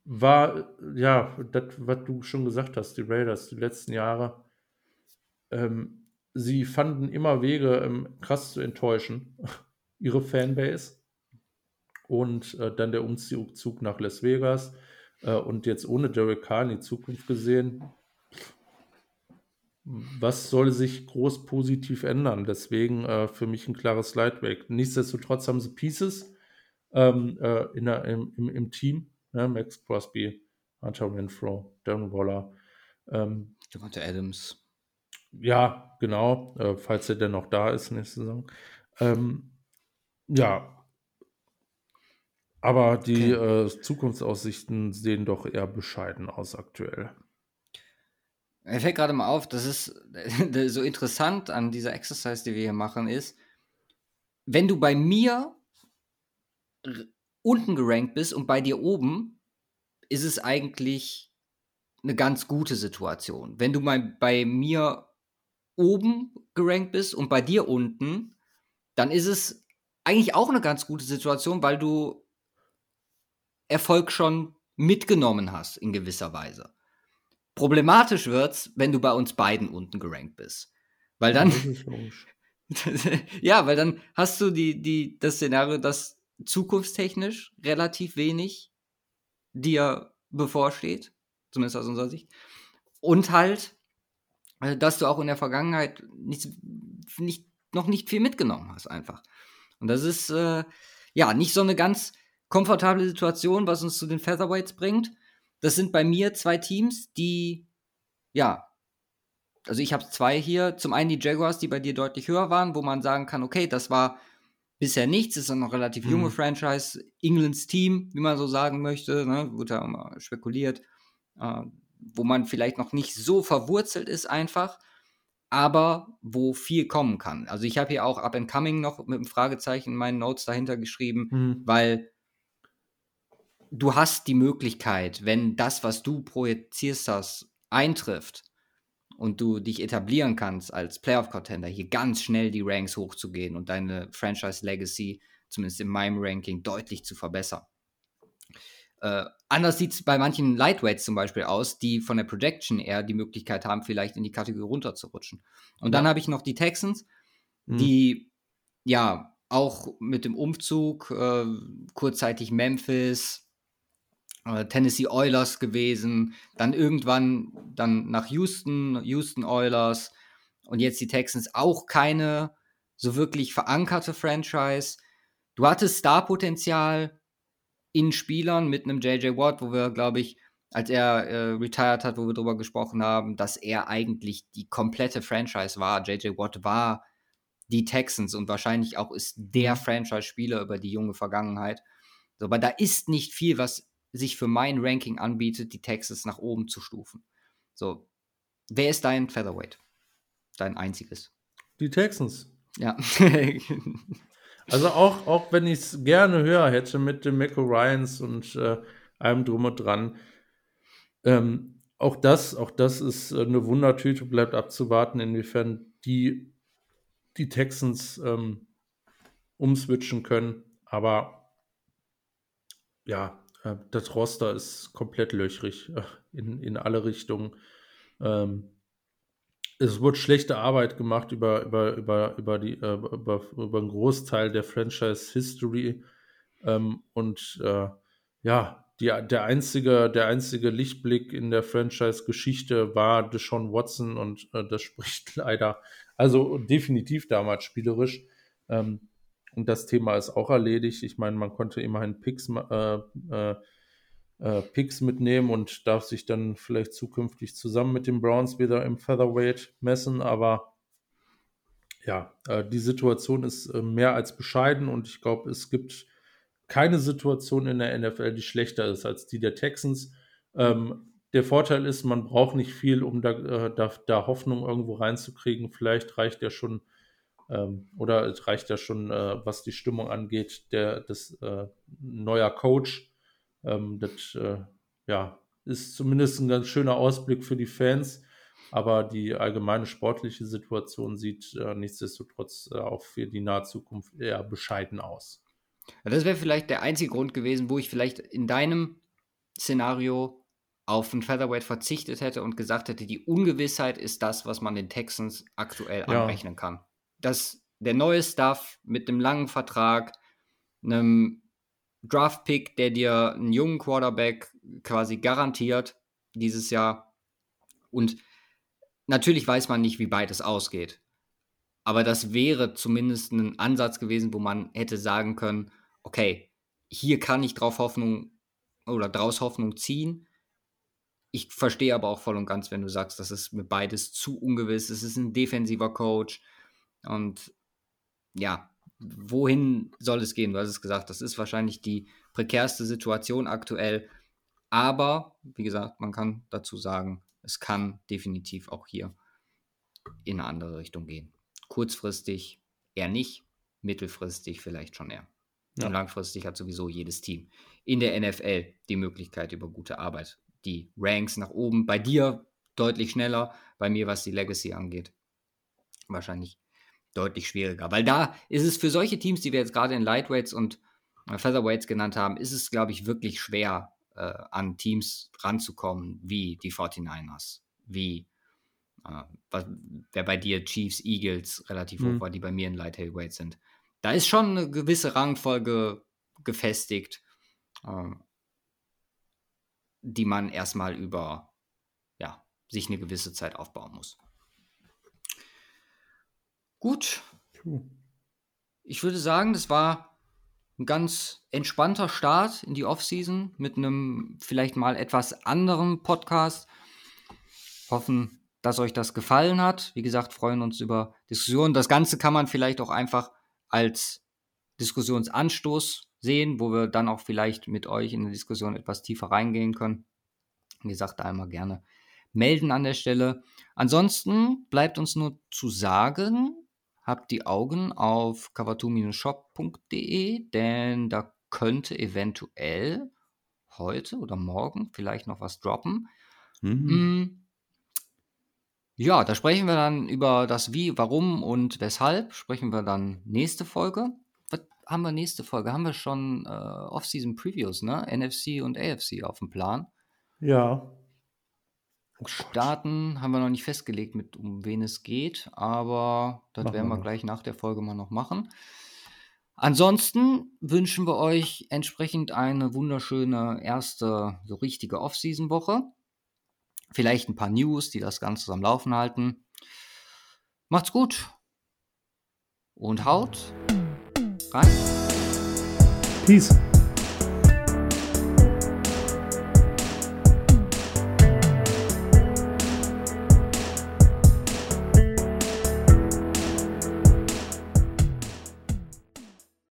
war, ja, das, was du schon gesagt hast, die Raiders, die letzten Jahre, ähm, sie fanden immer Wege, ähm, krass zu enttäuschen, ihre Fanbase. Und äh, dann der Umzug nach Las Vegas. Äh, und jetzt ohne Derek Carr in die Zukunft gesehen, was soll sich groß positiv ändern? Deswegen äh, für mich ein klares Lightweight. Nichtsdestotrotz haben sie Pieces ähm, äh, der, im, im, im, Team. Ne? Max Crosby, Hunter Renfro, Darren Waller. Ähm, Devonta Adams. Ja, genau, äh, falls er denn noch da ist nächste Saison. Ähm, ja, aber die okay. äh, Zukunftsaussichten sehen doch eher bescheiden aus aktuell. Mir fällt gerade mal auf, das ist so interessant an dieser Exercise, die wir hier machen, ist, wenn du bei mir unten gerankt bist und bei dir oben, ist es eigentlich eine ganz gute Situation. Wenn du mal bei mir oben gerankt bist und bei dir unten, dann ist es eigentlich auch eine ganz gute Situation, weil du Erfolg schon mitgenommen hast in gewisser Weise. Problematisch wird's, wenn du bei uns beiden unten gerankt bist. Weil dann. ja, weil dann hast du die, die, das Szenario, dass zukunftstechnisch relativ wenig dir bevorsteht, zumindest aus unserer Sicht. Und halt, äh, dass du auch in der Vergangenheit nicht, nicht, noch nicht viel mitgenommen hast, einfach. Und das ist äh, ja nicht so eine ganz komfortable Situation, was uns zu den Featherweights bringt. Das sind bei mir zwei Teams, die, ja, also ich habe zwei hier. Zum einen die Jaguars, die bei dir deutlich höher waren, wo man sagen kann, okay, das war bisher nichts, ist noch relativ mhm. junge Franchise, Englands Team, wie man so sagen möchte, ne, wurde ja immer spekuliert, äh, wo man vielleicht noch nicht so verwurzelt ist einfach, aber wo viel kommen kann. Also ich habe hier auch Up and Coming noch mit einem Fragezeichen in meinen Notes dahinter geschrieben, mhm. weil du hast die Möglichkeit, wenn das, was du projizierst hast, eintrifft und du dich etablieren kannst als Playoff-Contender, hier ganz schnell die Ranks hochzugehen und deine Franchise-Legacy, zumindest in meinem Ranking, deutlich zu verbessern. Äh, anders sieht es bei manchen Lightweights zum Beispiel aus, die von der Projection eher die Möglichkeit haben, vielleicht in die Kategorie runterzurutschen. Und ja. dann habe ich noch die Texans, mhm. die ja auch mit dem Umzug äh, kurzzeitig Memphis, Tennessee Oilers gewesen, dann irgendwann dann nach Houston, Houston Oilers und jetzt die Texans auch keine so wirklich verankerte Franchise. Du hattest Starpotenzial in Spielern mit einem JJ Watt, wo wir, glaube ich, als er äh, retired hat, wo wir darüber gesprochen haben, dass er eigentlich die komplette Franchise war. JJ Watt war die Texans und wahrscheinlich auch ist der mhm. Franchise-Spieler über die junge Vergangenheit. So, aber da ist nicht viel, was sich für mein Ranking anbietet, die Texas nach oben zu stufen. So, wer ist dein Featherweight? Dein einziges? Die Texans. Ja. also auch, auch wenn ich es gerne höher hätte mit dem Mecco Ryans und äh, allem drum und dran. Ähm, auch das, auch das ist äh, eine Wundertüte, bleibt abzuwarten, inwiefern die, die Texans ähm, umswitchen können. Aber ja, das Roster ist komplett löchrig äh, in, in alle Richtungen. Ähm, es wurde schlechte Arbeit gemacht über, über, über, über, die, äh, über, über einen Großteil der Franchise-History. Ähm, und äh, ja, die, der, einzige, der einzige Lichtblick in der Franchise-Geschichte war Deshaun Watson und äh, das spricht leider, also definitiv damals spielerisch. Ähm, und das Thema ist auch erledigt. Ich meine, man konnte immerhin Picks, äh, äh, äh, Picks mitnehmen und darf sich dann vielleicht zukünftig zusammen mit den Browns wieder im Featherweight messen. Aber ja, äh, die Situation ist äh, mehr als bescheiden und ich glaube, es gibt keine Situation in der NFL, die schlechter ist als die der Texans. Ähm, der Vorteil ist, man braucht nicht viel, um da, äh, da, da Hoffnung irgendwo reinzukriegen. Vielleicht reicht ja schon ähm, oder es reicht ja schon, äh, was die Stimmung angeht, der das äh, neuer Coach. Ähm, das äh, ja, ist zumindest ein ganz schöner Ausblick für die Fans. Aber die allgemeine sportliche Situation sieht äh, nichtsdestotrotz äh, auch für die nahe Zukunft eher bescheiden aus. Ja, das wäre vielleicht der einzige Grund gewesen, wo ich vielleicht in deinem Szenario auf ein Featherweight verzichtet hätte und gesagt hätte, die Ungewissheit ist das, was man den Texans aktuell ja. anrechnen kann. Dass der neue Stuff mit einem langen Vertrag, einem Draft-Pick, der dir einen jungen Quarterback quasi garantiert dieses Jahr. Und natürlich weiß man nicht, wie beides ausgeht. Aber das wäre zumindest ein Ansatz gewesen, wo man hätte sagen können, okay, hier kann ich drauf Hoffnung oder draus Hoffnung ziehen. Ich verstehe aber auch voll und ganz, wenn du sagst, das ist mir beides zu ungewiss. Es ist ein defensiver Coach. Und ja, wohin soll es gehen? Du hast es gesagt, das ist wahrscheinlich die prekärste Situation aktuell. Aber, wie gesagt, man kann dazu sagen, es kann definitiv auch hier in eine andere Richtung gehen. Kurzfristig eher nicht, mittelfristig vielleicht schon eher. Ja. Und langfristig hat sowieso jedes Team in der NFL die Möglichkeit über gute Arbeit. Die Ranks nach oben, bei dir deutlich schneller, bei mir, was die Legacy angeht, wahrscheinlich deutlich schwieriger. Weil da ist es für solche Teams, die wir jetzt gerade in Lightweights und äh, Featherweights genannt haben, ist es, glaube ich, wirklich schwer, äh, an Teams ranzukommen, wie die 49ers, wie äh, was, wer bei dir Chiefs, Eagles relativ mhm. hoch war, die bei mir in Light Heavyweight sind. Da ist schon eine gewisse Rangfolge gefestigt, äh, die man erstmal über ja, sich eine gewisse Zeit aufbauen muss. Gut. Ich würde sagen, das war ein ganz entspannter Start in die Offseason mit einem vielleicht mal etwas anderen Podcast. Hoffen, dass euch das gefallen hat. Wie gesagt, freuen uns über Diskussionen. Das Ganze kann man vielleicht auch einfach als Diskussionsanstoß sehen, wo wir dann auch vielleicht mit euch in die Diskussion etwas tiefer reingehen können. Wie gesagt, einmal gerne melden an der Stelle. Ansonsten bleibt uns nur zu sagen, habt die Augen auf cover2-shop.de, denn da könnte eventuell heute oder morgen vielleicht noch was droppen. Mhm. Mm. Ja, da sprechen wir dann über das Wie, Warum und Weshalb. Sprechen wir dann nächste Folge. Was haben wir nächste Folge? Haben wir schon äh, Off-Season Previews, ne? NFC und AFC auf dem Plan. Ja. Oh Starten haben wir noch nicht festgelegt, mit um wen es geht, aber das machen werden wir, wir gleich nach der Folge mal noch machen. Ansonsten wünschen wir euch entsprechend eine wunderschöne erste, so richtige Off-Season-Woche. Vielleicht ein paar News, die das Ganze am Laufen halten. Macht's gut und haut rein. Peace.